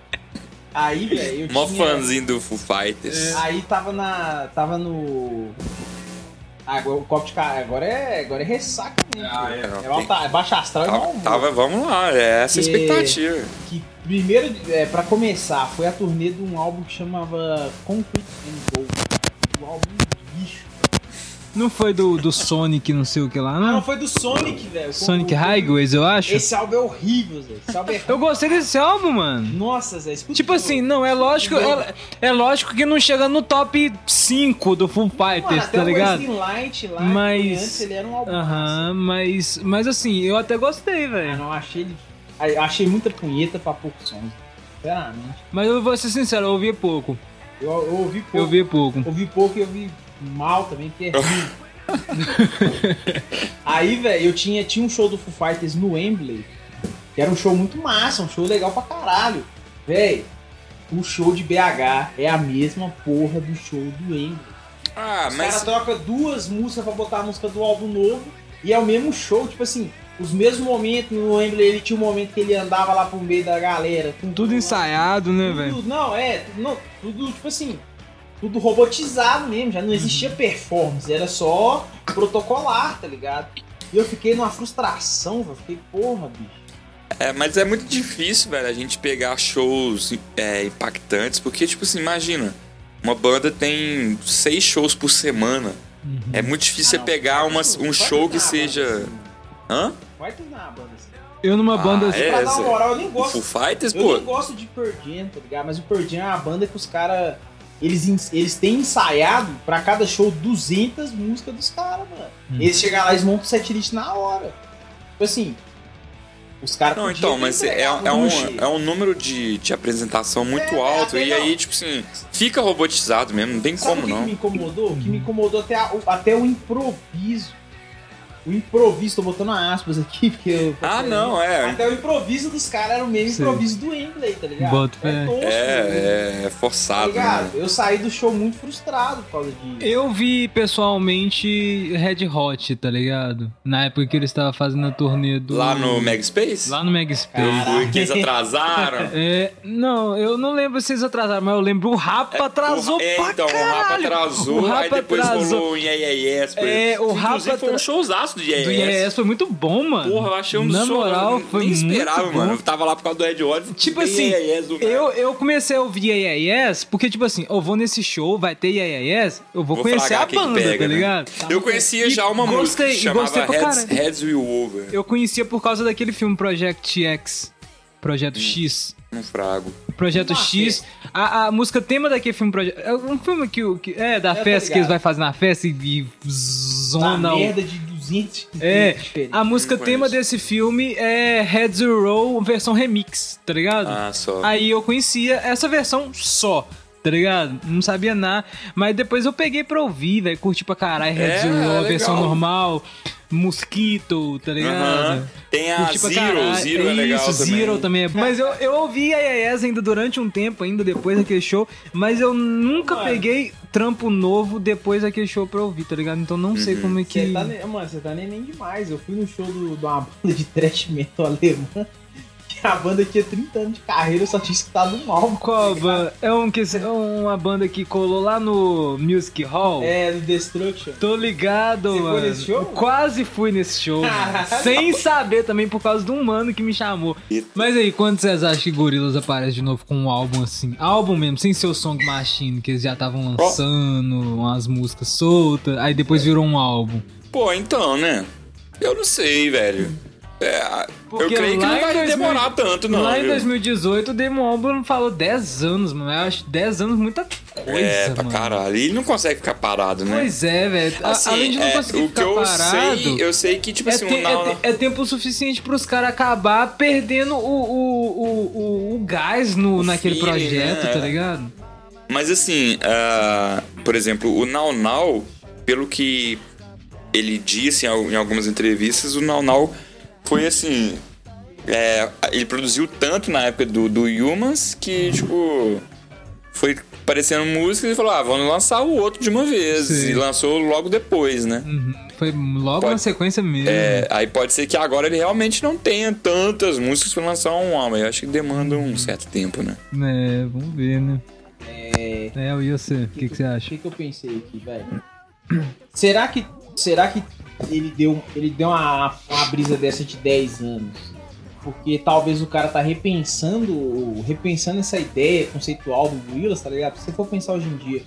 Aí, velho, eu Mó tinha... fãzinho do Foo Fighters. Aí tava na. Tava no. Ah, agora o copo de cara. Agora é. Agora é ressaca mesmo. Ah, filho. é, não, é, tem- alta, é baixa astral e Tava, humor. tava- vamos lá, é essa a Que- expectativa. Que primeiro, é, pra começar, foi a turnê de um álbum que chamava Concrete and Gold. O álbum de bicho. Não foi do, do Sonic, não sei o que lá, Ah, não, não? foi do Sonic, velho. Sonic O- Highways, eu acho. Esse álbum é horrível, Zé. Esse álbum é... Eu gostei desse álbum, mano. Nossa, Zé, escuta Tipo assim, não, é lógico, é, é lógico que não chega no top 5 do Full Fighters, tá ligado? Light lá, Mas- antes ele era um álbum Aham, mas, mas assim, eu até gostei, Ah, velho. não, achei ah, Achei muita punheta pra poucos sons. Sinceramente. Mas eu vou ser sincero, eu ouvi pouco. Eu, eu ouvi pouco. Eu ouvi pouco. Ouvi pouco e eu ouvi mal também, terrível. Aí, velho, eu tinha, tinha um show do Foo Fighters no Wembley, que era um show muito massa, um show legal pra caralho. Véi, o show de BH é a mesma porra do show do Wembley. Ah, Os mas. caras trocam duas músicas pra botar a música do álbum novo e é o mesmo show, tipo assim, os mesmos momentos no Wembley, ele tinha um momento que ele andava lá pro meio da galera. com Tudo ensaiado, né, tudo- velho? Não, é, tudo, não, tudo tipo assim, tudo robotizado mesmo, já não existia Uhum. performance, era só protocolar, tá ligado? E eu fiquei numa frustração, velho, fiquei, porra, bicho. É, mas é muito difícil, velho, a gente pegar shows é, impactantes, porque, tipo assim, imagina, uma banda tem seis shows por semana. Uhum. É muito difícil Ah, você pegar uma, um show que seja. banda assim. Hã? Vai terminar a banda assim. Eu numa Ah, banda. é? pra dar uma moral, eu nem gosto. Foo Fighters, Eu pô. nem gosto de Pearl Jam, tá ligado? Mas o Pearl Jam é uma banda que os caras. Eles, eles têm ensaiado pra cada show 200 músicas dos caras, mano. Hum. Eles chegam lá e montam o setlist na hora. Tipo assim. Os caras. Não, então, mas é, é, um, é um número de, de apresentação muito É, alto. é, E aí, tipo assim, fica robotizado mesmo, não tem Sabe como o que, que não. me incomodou? O que me incomodou até, a- o, até o improviso. O improviso, tô botando aspas aqui, porque eu. Ah, não, é. Até o improviso dos caras era o mesmo Sim. improviso do Wembley, tá ligado? Boto fé. é tosco, né? É, é Tá forçado, ligado? né? Eu saí do show muito frustrado por causa disso. Eu vi pessoalmente Red Hot, tá ligado? Na época que eles estavam fazendo a turnê do. Lá no Megaspace? Lá no Meg Eu que eles atrasaram. É, não, eu não lembro se eles atrasaram, mas eu lembro o Rapa atrasou o, é, pra então, caralho. o Rapa atrasou, O aí Rapa depois atrasou. rolou um Yeah Yeah Yes. É, o Inclusive, Rapa foi um showzaço do Yeah Do Yes. Yes foi muito bom, mano. Porra, eu achei um Na moral, eu foi nem muito esperava, bom. mano. Eu tava lá por causa do Ed Oliver. Tipo assim, nada. eu, eu comecei a ouvir Yes, porque, tipo assim, eu vou nesse show, vai ter Yes, eu vou, Vou conhecer a que banda, pega, tá né? ligado? Eu conhecia E já uma música gostei, que e chamava gostei pra Heads. Heads Will Over. Eu conhecia por causa daquele filme Project X. Projeto X. Um frago. Projeto X. A, a música tema daquele filme. Projeto, é um filme que, o- que é da Eu tô festa que eles vai fazer na festa e, e Uma zona. o- merda de 200 É, a música tema desse filme é Head Zero versão remix, tá ligado? Ah, só. Aí eu conhecia essa versão só, tá ligado? Não sabia nada. Mas depois eu peguei pra ouvir, velho. Curti pra caralho. Head É, Zero, a versão normal. Mosquito, tá ligado? Aham. Tem a pra Zero, caralho. Zero é legal Isso, também. Zero também é. Mas eu, eu ouvi a Yes ainda durante um tempo, ainda depois daquele show. Mas eu nunca Mano. peguei trampo novo depois daquele show pra ouvir, tá ligado? Então não Uhum. sei como é que. Você tá, mano, você tá neném demais. Eu fui no show do- de uma banda de thrash metal alemã que a banda tinha 30 anos de carreira, eu só tinha escutado um álbum. Qual banda? É um que é uma banda que colou lá no Music Hall. É, do Destruction. Tô ligado, Você foi mano. nesse show? Eu quase fui nesse show. Sem saber também por causa de um mano que me chamou. Mas aí, quando vocês acham que Gorillaz aparece de novo com um álbum assim? Álbum mesmo, sem ser o Song Machine, que eles já estavam lançando umas músicas soltas, aí depois virou um álbum. Pô, então, né? Eu não sei, velho. É, eu Porque creio que não em vai 2000 demorar tanto, não. Lá em viu? 2018, o Damon Albarn falou 10 anos, mano. Eu acho 10 anos muita coisa, É, pra mano. caralho. E ele não consegue ficar parado, né? Pois é, velho. Assim, Além de não é, conseguir o que ficar eu parado... sei, eu sei que, tipo É, assim, te- o não, é te- é tempo suficiente pros caras acabar perdendo o, o, o, o, gás no, naquele feeling, projeto, né? tá ligado? Mas assim, ah, por exemplo, o Now Now, pelo que ele disse em em algumas entrevistas, o Now Now foi assim. é, ele produziu tanto na época do, do Humans que, tipo, foi aparecendo músicas e falou: ah, vamos lançar o outro de uma vez. Sim. E lançou logo depois, né? Uhum. Foi logo Pode- na sequência mesmo. É, aí pode ser que agora ele realmente não tenha tantas músicas pra lançar um álbum. Eu acho que demanda um certo tempo, né? É, vamos ver, né? É. É, e você? O que, que você O acha? que, que eu pensei aqui, velho? Será que. Será que ele deu, ele deu uma, uma brisa dessa de 10 anos? Porque talvez o cara tá repensando, repensando essa ideia conceitual do Gorillaz, tá ligado? Se você for pensar hoje em dia,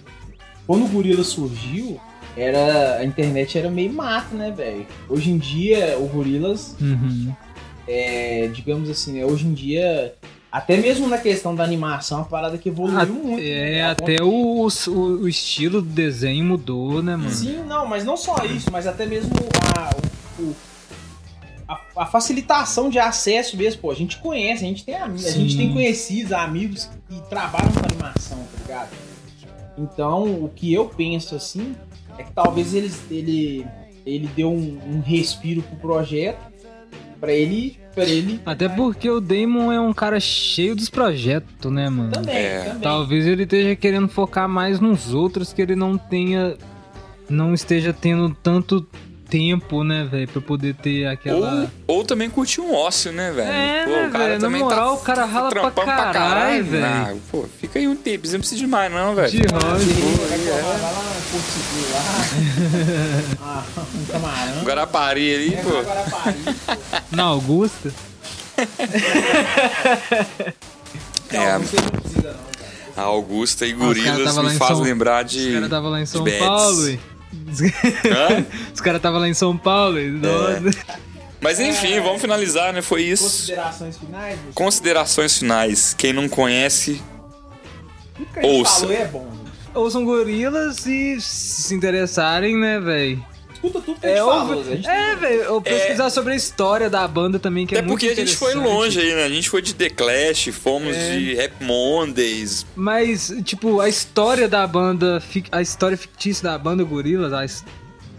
quando o Gorillaz surgiu, era a internet era meio mato, né, velho? Hoje em dia, o Gorillaz Uhum. é, digamos assim, né, hoje em dia, até mesmo na questão da animação, é uma parada que evoluiu A- muito. É, né? A até o, o, o estilo do desenho mudou, né, mano? Sim, não, mas não só isso, mas até mesmo a, o- a, a facilitação de acesso mesmo, pô. A gente conhece, a gente tem amigos, a gente tem conhecidos, amigos que trabalham com animação, tá ligado? Então, o que eu penso assim é que talvez eles, ele, ele deu um, um respiro pro projeto pra ele. Pra ele Até porque o Damon é um cara cheio dos projetos, né, mano? também, É. também. Talvez ele esteja querendo focar mais nos outros que ele não tenha. Não esteja tendo tanto tempo, né, velho, pra poder ter aquela. Ou, ou também curtir um ócio, né, velho? É, Pô, né, o cara velho? Na também moral, tá o cara rala pra trampando caralho, velho. Ah, pô, fica aí um tempo, você não precisa de mais, não, velho. De Seguro lá. ah, um camarão. Guarapari ali, É, pô. pô. Na Augusta? É, Não, você não precisa não, cara. a Augusta e Ah, os Gorilas me em faz São- lembrar Os de. caras tava lá em São. Paulo, e... Os caras tava lá em São Paulo, e... Mas enfim, vamos finalizar, né? Foi isso. Considerações finais? você- Considerações finais. Quem não conhece, ouça. falou é bom. Ouçam gorilas e se se interessarem, né, velho? Escuta tudo que a gente É, falou. ouve- a gente é, velho, eu pesquisar sobre a história da banda também, que é, Até muito porque a gente foi longe aí, né? A gente foi de The Clash, fomos É. de Rap Mondays. Mas, tipo, a história da banda, a história fictícia da banda Gorillaz, a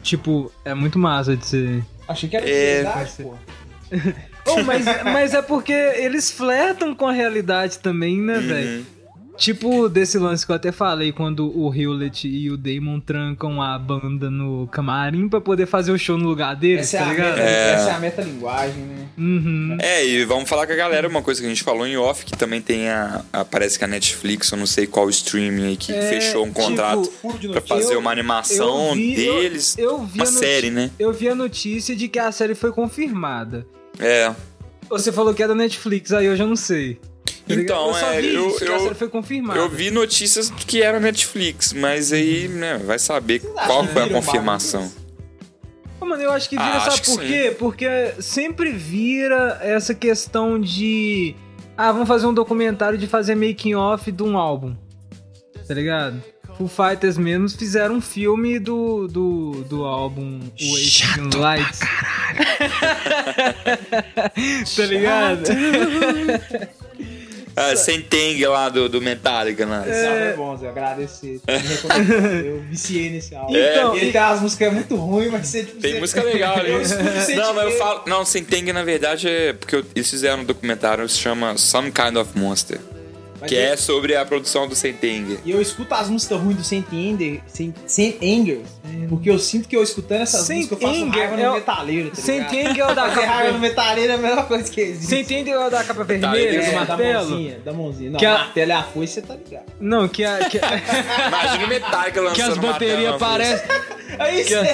tipo, é muito massa de ser. Achei que era É, verdade, pô. Oh, mas, mas é porque eles flertam com a realidade também, né, velho? Tipo, desse lance que eu até falei, quando o Hewlett e o Damon trancam a banda no camarim pra poder fazer o show no lugar deles, Essa é, tá a ligado? meta, É. essa é a metalinguagem, né? Uhum. É, e vamos falar com a galera uma coisa que a gente falou em off, que também tem a. a- parece que a Netflix, eu não sei qual streaming aí, que É, fechou um tipo, contrato de pra fazer eu- uma animação eu vi- eu- deles. Eu vi uma série, né? Eu vi a notícia de que a série foi confirmada. É. Você falou que é da Netflix, aí eu já não sei. Tá? Então, eu é, vi eu- eu- foi. Eu vi notícias que era Netflix, mas aí, né, vai saber acham qual que foi a confirmação. bagulho Ô, Mano, eu acho que Ah, vira, acho sabe por sim. quê? Porque sempre vira essa questão de. Ah, vamos fazer um documentário de fazer making off de um álbum. Tá ligado? Foo Fighters mesmo fizeram um filme do, do, do álbum O Wasting Lights. tá ligado? Ah, Senteng lá do, do Metallica, né? Esse álbum é bom, Zé. Eu agradecer. Eu viciei nesse álbum. Então, ele e- tem umas músicas muito ruins, mas você tipo, Tem você- música legal ali. Sem Não, mas eu falo. Não, Senteng na verdade é porque eles fizeram um documentário que se chama Some Kind of Monster. Mas que eu- é sobre a produção do Sentenger. E eu escuto as músicas ruins do Saint Anger, porque eu sinto que eu escutando essas Saint músicas eu faço Anger raiva no é o- metaleiro, tá Você entende o da Fazer raiva no capa metaleiro é a melhor coisa que existe. Você entende o da capa vermelha, do É, da mãozinha, da mãozinha. Não, Que a- martelo é a foice, você tá ligado. Não, que, a, que, Imagina o Metallica lançando que as baterias parecem. É isso, Que a- é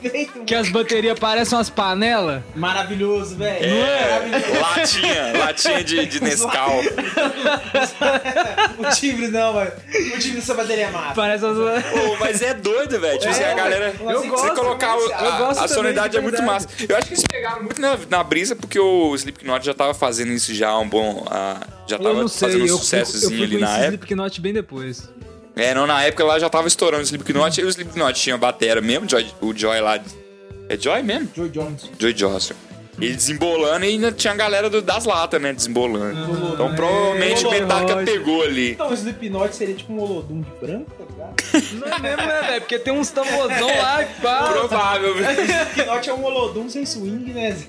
perfeito. Que as baterias parecem umas panelas. Maravilhoso, velho. É, Maravilhoso. latinha, latinha de, de Nescau. o timbre não, mano. O timbre dessa bateria é massa. Parece. Pô, mas é doido, velho. Tipo assim, a galera. eu você gosto, colocar o- eu a, gosto a sonoridade de é muito massa. Eu acho que eles pegaram muito na, na brisa porque o Slipknot já tava fazendo isso já há um bom. ah, já Eu tava não sei, fazendo um eu, sucessozinho eu ali na época. Slipknot bem depois. É, não, na época lá já tava estourando o Slipknot e o Slipknot tinha batera mesmo, Joy- o Joy lá. É Joy mesmo? Joe Jones. Joy Johnson. Ele desembolando e ainda tinha a galera do- das latas, né? Desembolando. Então é, provavelmente o Metallica Rocha. pegou ali. Então o Slipknot seria tipo um Olodum de branco, tá ligado? Não é mesmo, né, velho? Porque tem uns tamborzão lá que pá. Provável, velho. Slipknot é um Olodum sem swing, né, Zé?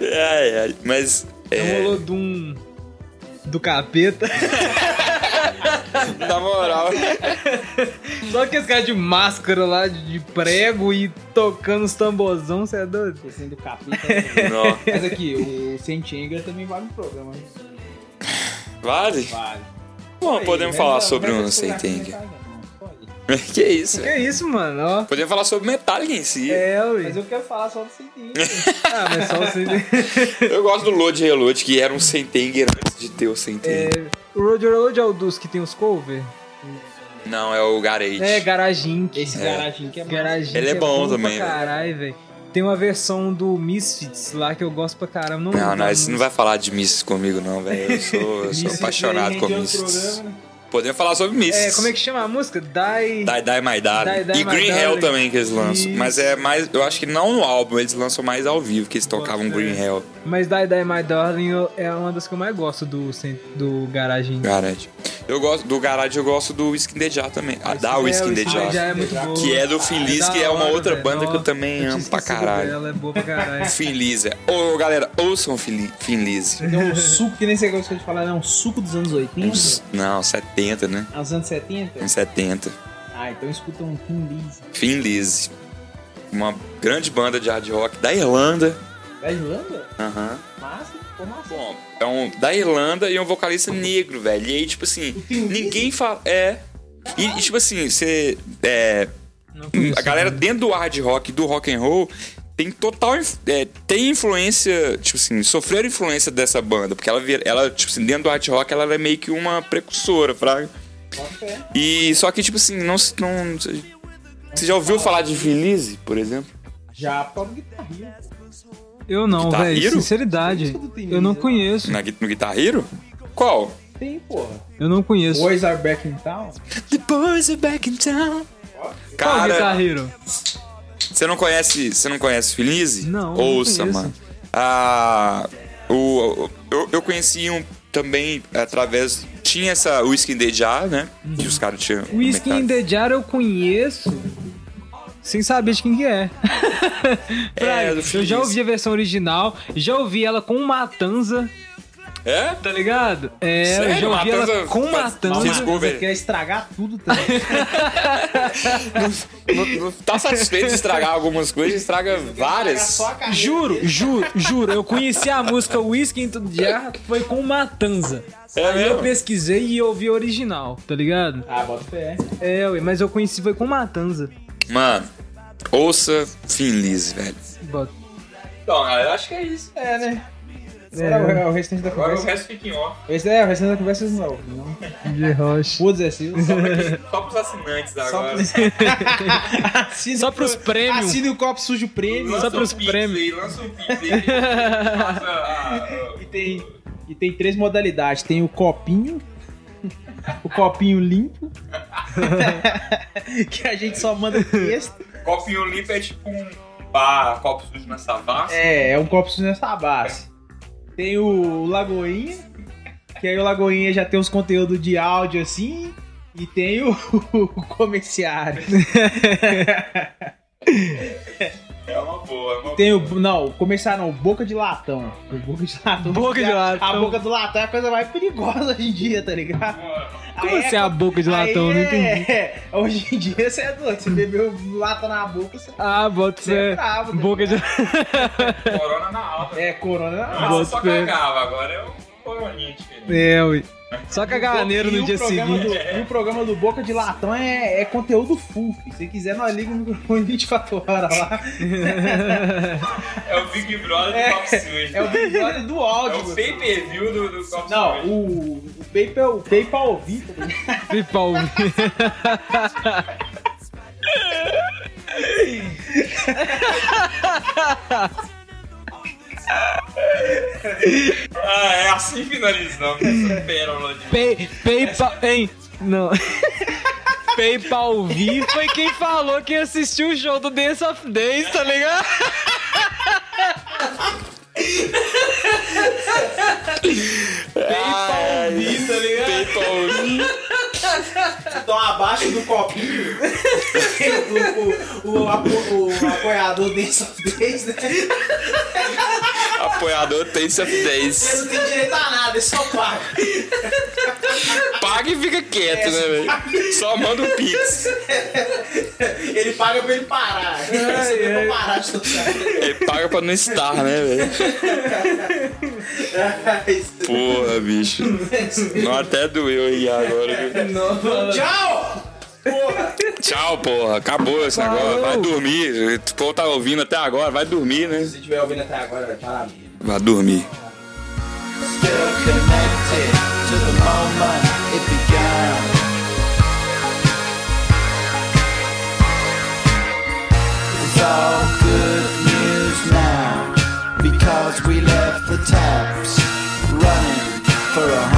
Ai, ai. Mas. É um É, holodum do capeta. na moral. Só que esse cara de máscara lá, de prego e tocando os tamborzão, você é doido? Do capeta. Não. Mas aqui, o Saint Anger também vale um programa. né? Vale? Vale. Bom, Aí, podemos falar sobre um a Que isso, Que isso, mano? Ó. Podemos falar sobre Metallica em si. É, Mas ui. eu quero falar só do Anger. Ah, mas só você. Eu gosto do Load Reload, que era um Sentenger antes de ter o Sentenger. O Roger Road é o dos que tem os cover? Não, é o Garage. É, Garagem. Esse É. garaginho que é massa. Garagem. Ele é que bom também, Pra velho. caralho, velho. Tem uma versão do Misfits lá que eu gosto pra caramba. Não, Não, não, da você não vai falar de Misfits comigo, não, velho. Eu sou, eu sou apaixonado outro Misfits. programa, né? Podemos falar sobre Misfits. É, como é que chama a música? Die. Die Die My Darling. Die, Die e My Green Hell Darling. também que eles lançam. Mas é mais. Eu acho que não no álbum, eles lançam mais ao vivo, que eles tocavam Green. Hell. Mas Die Die My Darling é uma das que eu mais gosto do, do Garagem. Garage. Eu gosto do Garage, eu gosto do Whisky the Jar também. A da Whisky the Já Jar. é. Que é do Feliz, da que é uma outra banda que eu também amo pra caralho. dela, é boa pra caralho. Finlise. Ô, galera, ouçam Finli- Finlise. Tem um suco, que nem você gostou de falar, é um suco dos anos 80? Uns- Não, 70, né? Aos anos 70? Uns 70. Ah, então escuta um Tim Lise. Finlise. Uma grande banda de hard rock da Irlanda. Da Irlanda? Aham. Massa, Bom, é um da Irlanda e um vocalista negro, velho. E aí, tipo assim, ninguém fala. É. E, e, tipo assim, você. É, a galera né? dentro do hard rock, do rock and roll, tem total. é, tem influência. Tipo assim, sofreram influência dessa banda. Porque ela, ela, tipo assim, dentro do hard rock, ela é meio que uma precursora, fraga. E só que, tipo assim, não. se- não você já ouviu falar de Felize, por exemplo? Já toco guitarrinha. Eu não, velho. Sinceridade. Eu não conheço. Na, no Guitar Hero? Qual? Tem, porra. Eu não conheço. Boys Are Back in Town. The boys are back in town. Qual Cara, Guitar Hero? Você não conhece, você não conhece Felize? Não, não Ouça, conheço. mano. Ah, o, o- eu, eu conheci um também através tinha essa Whisky in the Jar, né? Que os caras tinham Whisky in the Jar eu conheço sem saber de quem que é. Do eu Feliz. já ouvi a versão original, já ouvi ela com Matanza, É? tá ligado? É, eu Sério? já ouvi Matanza ela com Matanza. Vocês cover? Você quer estragar tudo também. Não, não tá satisfeito de estragar algumas coisas, estraga várias. Juro, juro, juro. Eu conheci a música Whisky in the Jar foi com Matanza. É Aí eu mesmo? pesquisei e ouvi a original, tá ligado? Ah, bota fé. É, ué, mas eu conheci foi com Matanza. Mano, ouça Finlise, velho. Então, galera, acho que é isso. É, né? É. Agora o restante da conversa. resto fica em off. Esse é, o restante da conversa vocês não não. De Rocha. Foda-se, é Silvio. Só pros assinantes Só agora. Assine Só o pros pro- prêmios. Assine o copo sujo prêmio. Só pros prêmios. Lança um pix aí. E tem, e tem três modalidades. Tem o copinho, o copinho limpo, que a gente só manda o texto. Copinho limpo é tipo um pá, copo sujo na savassi. É, é um copo sujo nessa base. Tem o Lagoinha, que aí o Lagoinha já tem uns conteúdos de áudio assim. E tem o, o comerciário. É uma boa. boa, uma Tem o. Não, começaram o Boca de Latão. O Boca de Latão. Boca de Latão. A boca do latão é a coisa mais perigosa hoje em dia, tá ligado? Como Aí assim a boca de latão? Não é- entendi. Hoje em dia você é doido. Você bebeu lata na boca, você. Ah, bota Você é bravo, tá Boca de. Corona na alta. É, corona na alta. eu só cagava, agora é um coroninha diferente. É, ui. Só caganeiro no dia seguinte. Do, e o programa do Boca de Latão é, é conteúdo full. filho. Se quiser, nós liga no microfone 24 horas lá. É o Big Brother do É, Copo é o Big Brother do É áudio. o pay per view do, do Copo Não, Sujo. o, o PayPal, o PayPal ouvir, tá ligado? Pipau. Ah, é assim finalizamos essa pérola de. Pay, PayPal. Hein? Não. PayPal V foi quem falou que assistiu o show do Dance of Days, tá ligado? PayPal V, tá ligado? PayPal V. Então abaixo do copinho o, o, o, apo- o apoiador desse vez, né? Apoiador Taste of Ele Days. não tem direito a nada, ele só paga. Paga e fica quieto, né, velho? Só manda um pix. Ele paga pra ele parar. Ele recebeu pra parar de. Ele paga pra não estar, né, velho? Porra, bicho. Não até doeu aí agora, viu? Tchau! Porra! Tchau, porra. Acabou esse negócio. Vai dormir. O povo tá ouvindo até agora. Vai dormir, né? Se estiver ouvindo até agora, parabéns. Vai dormir. Still connected to the moment it began. It's all good cause we left the taps running for a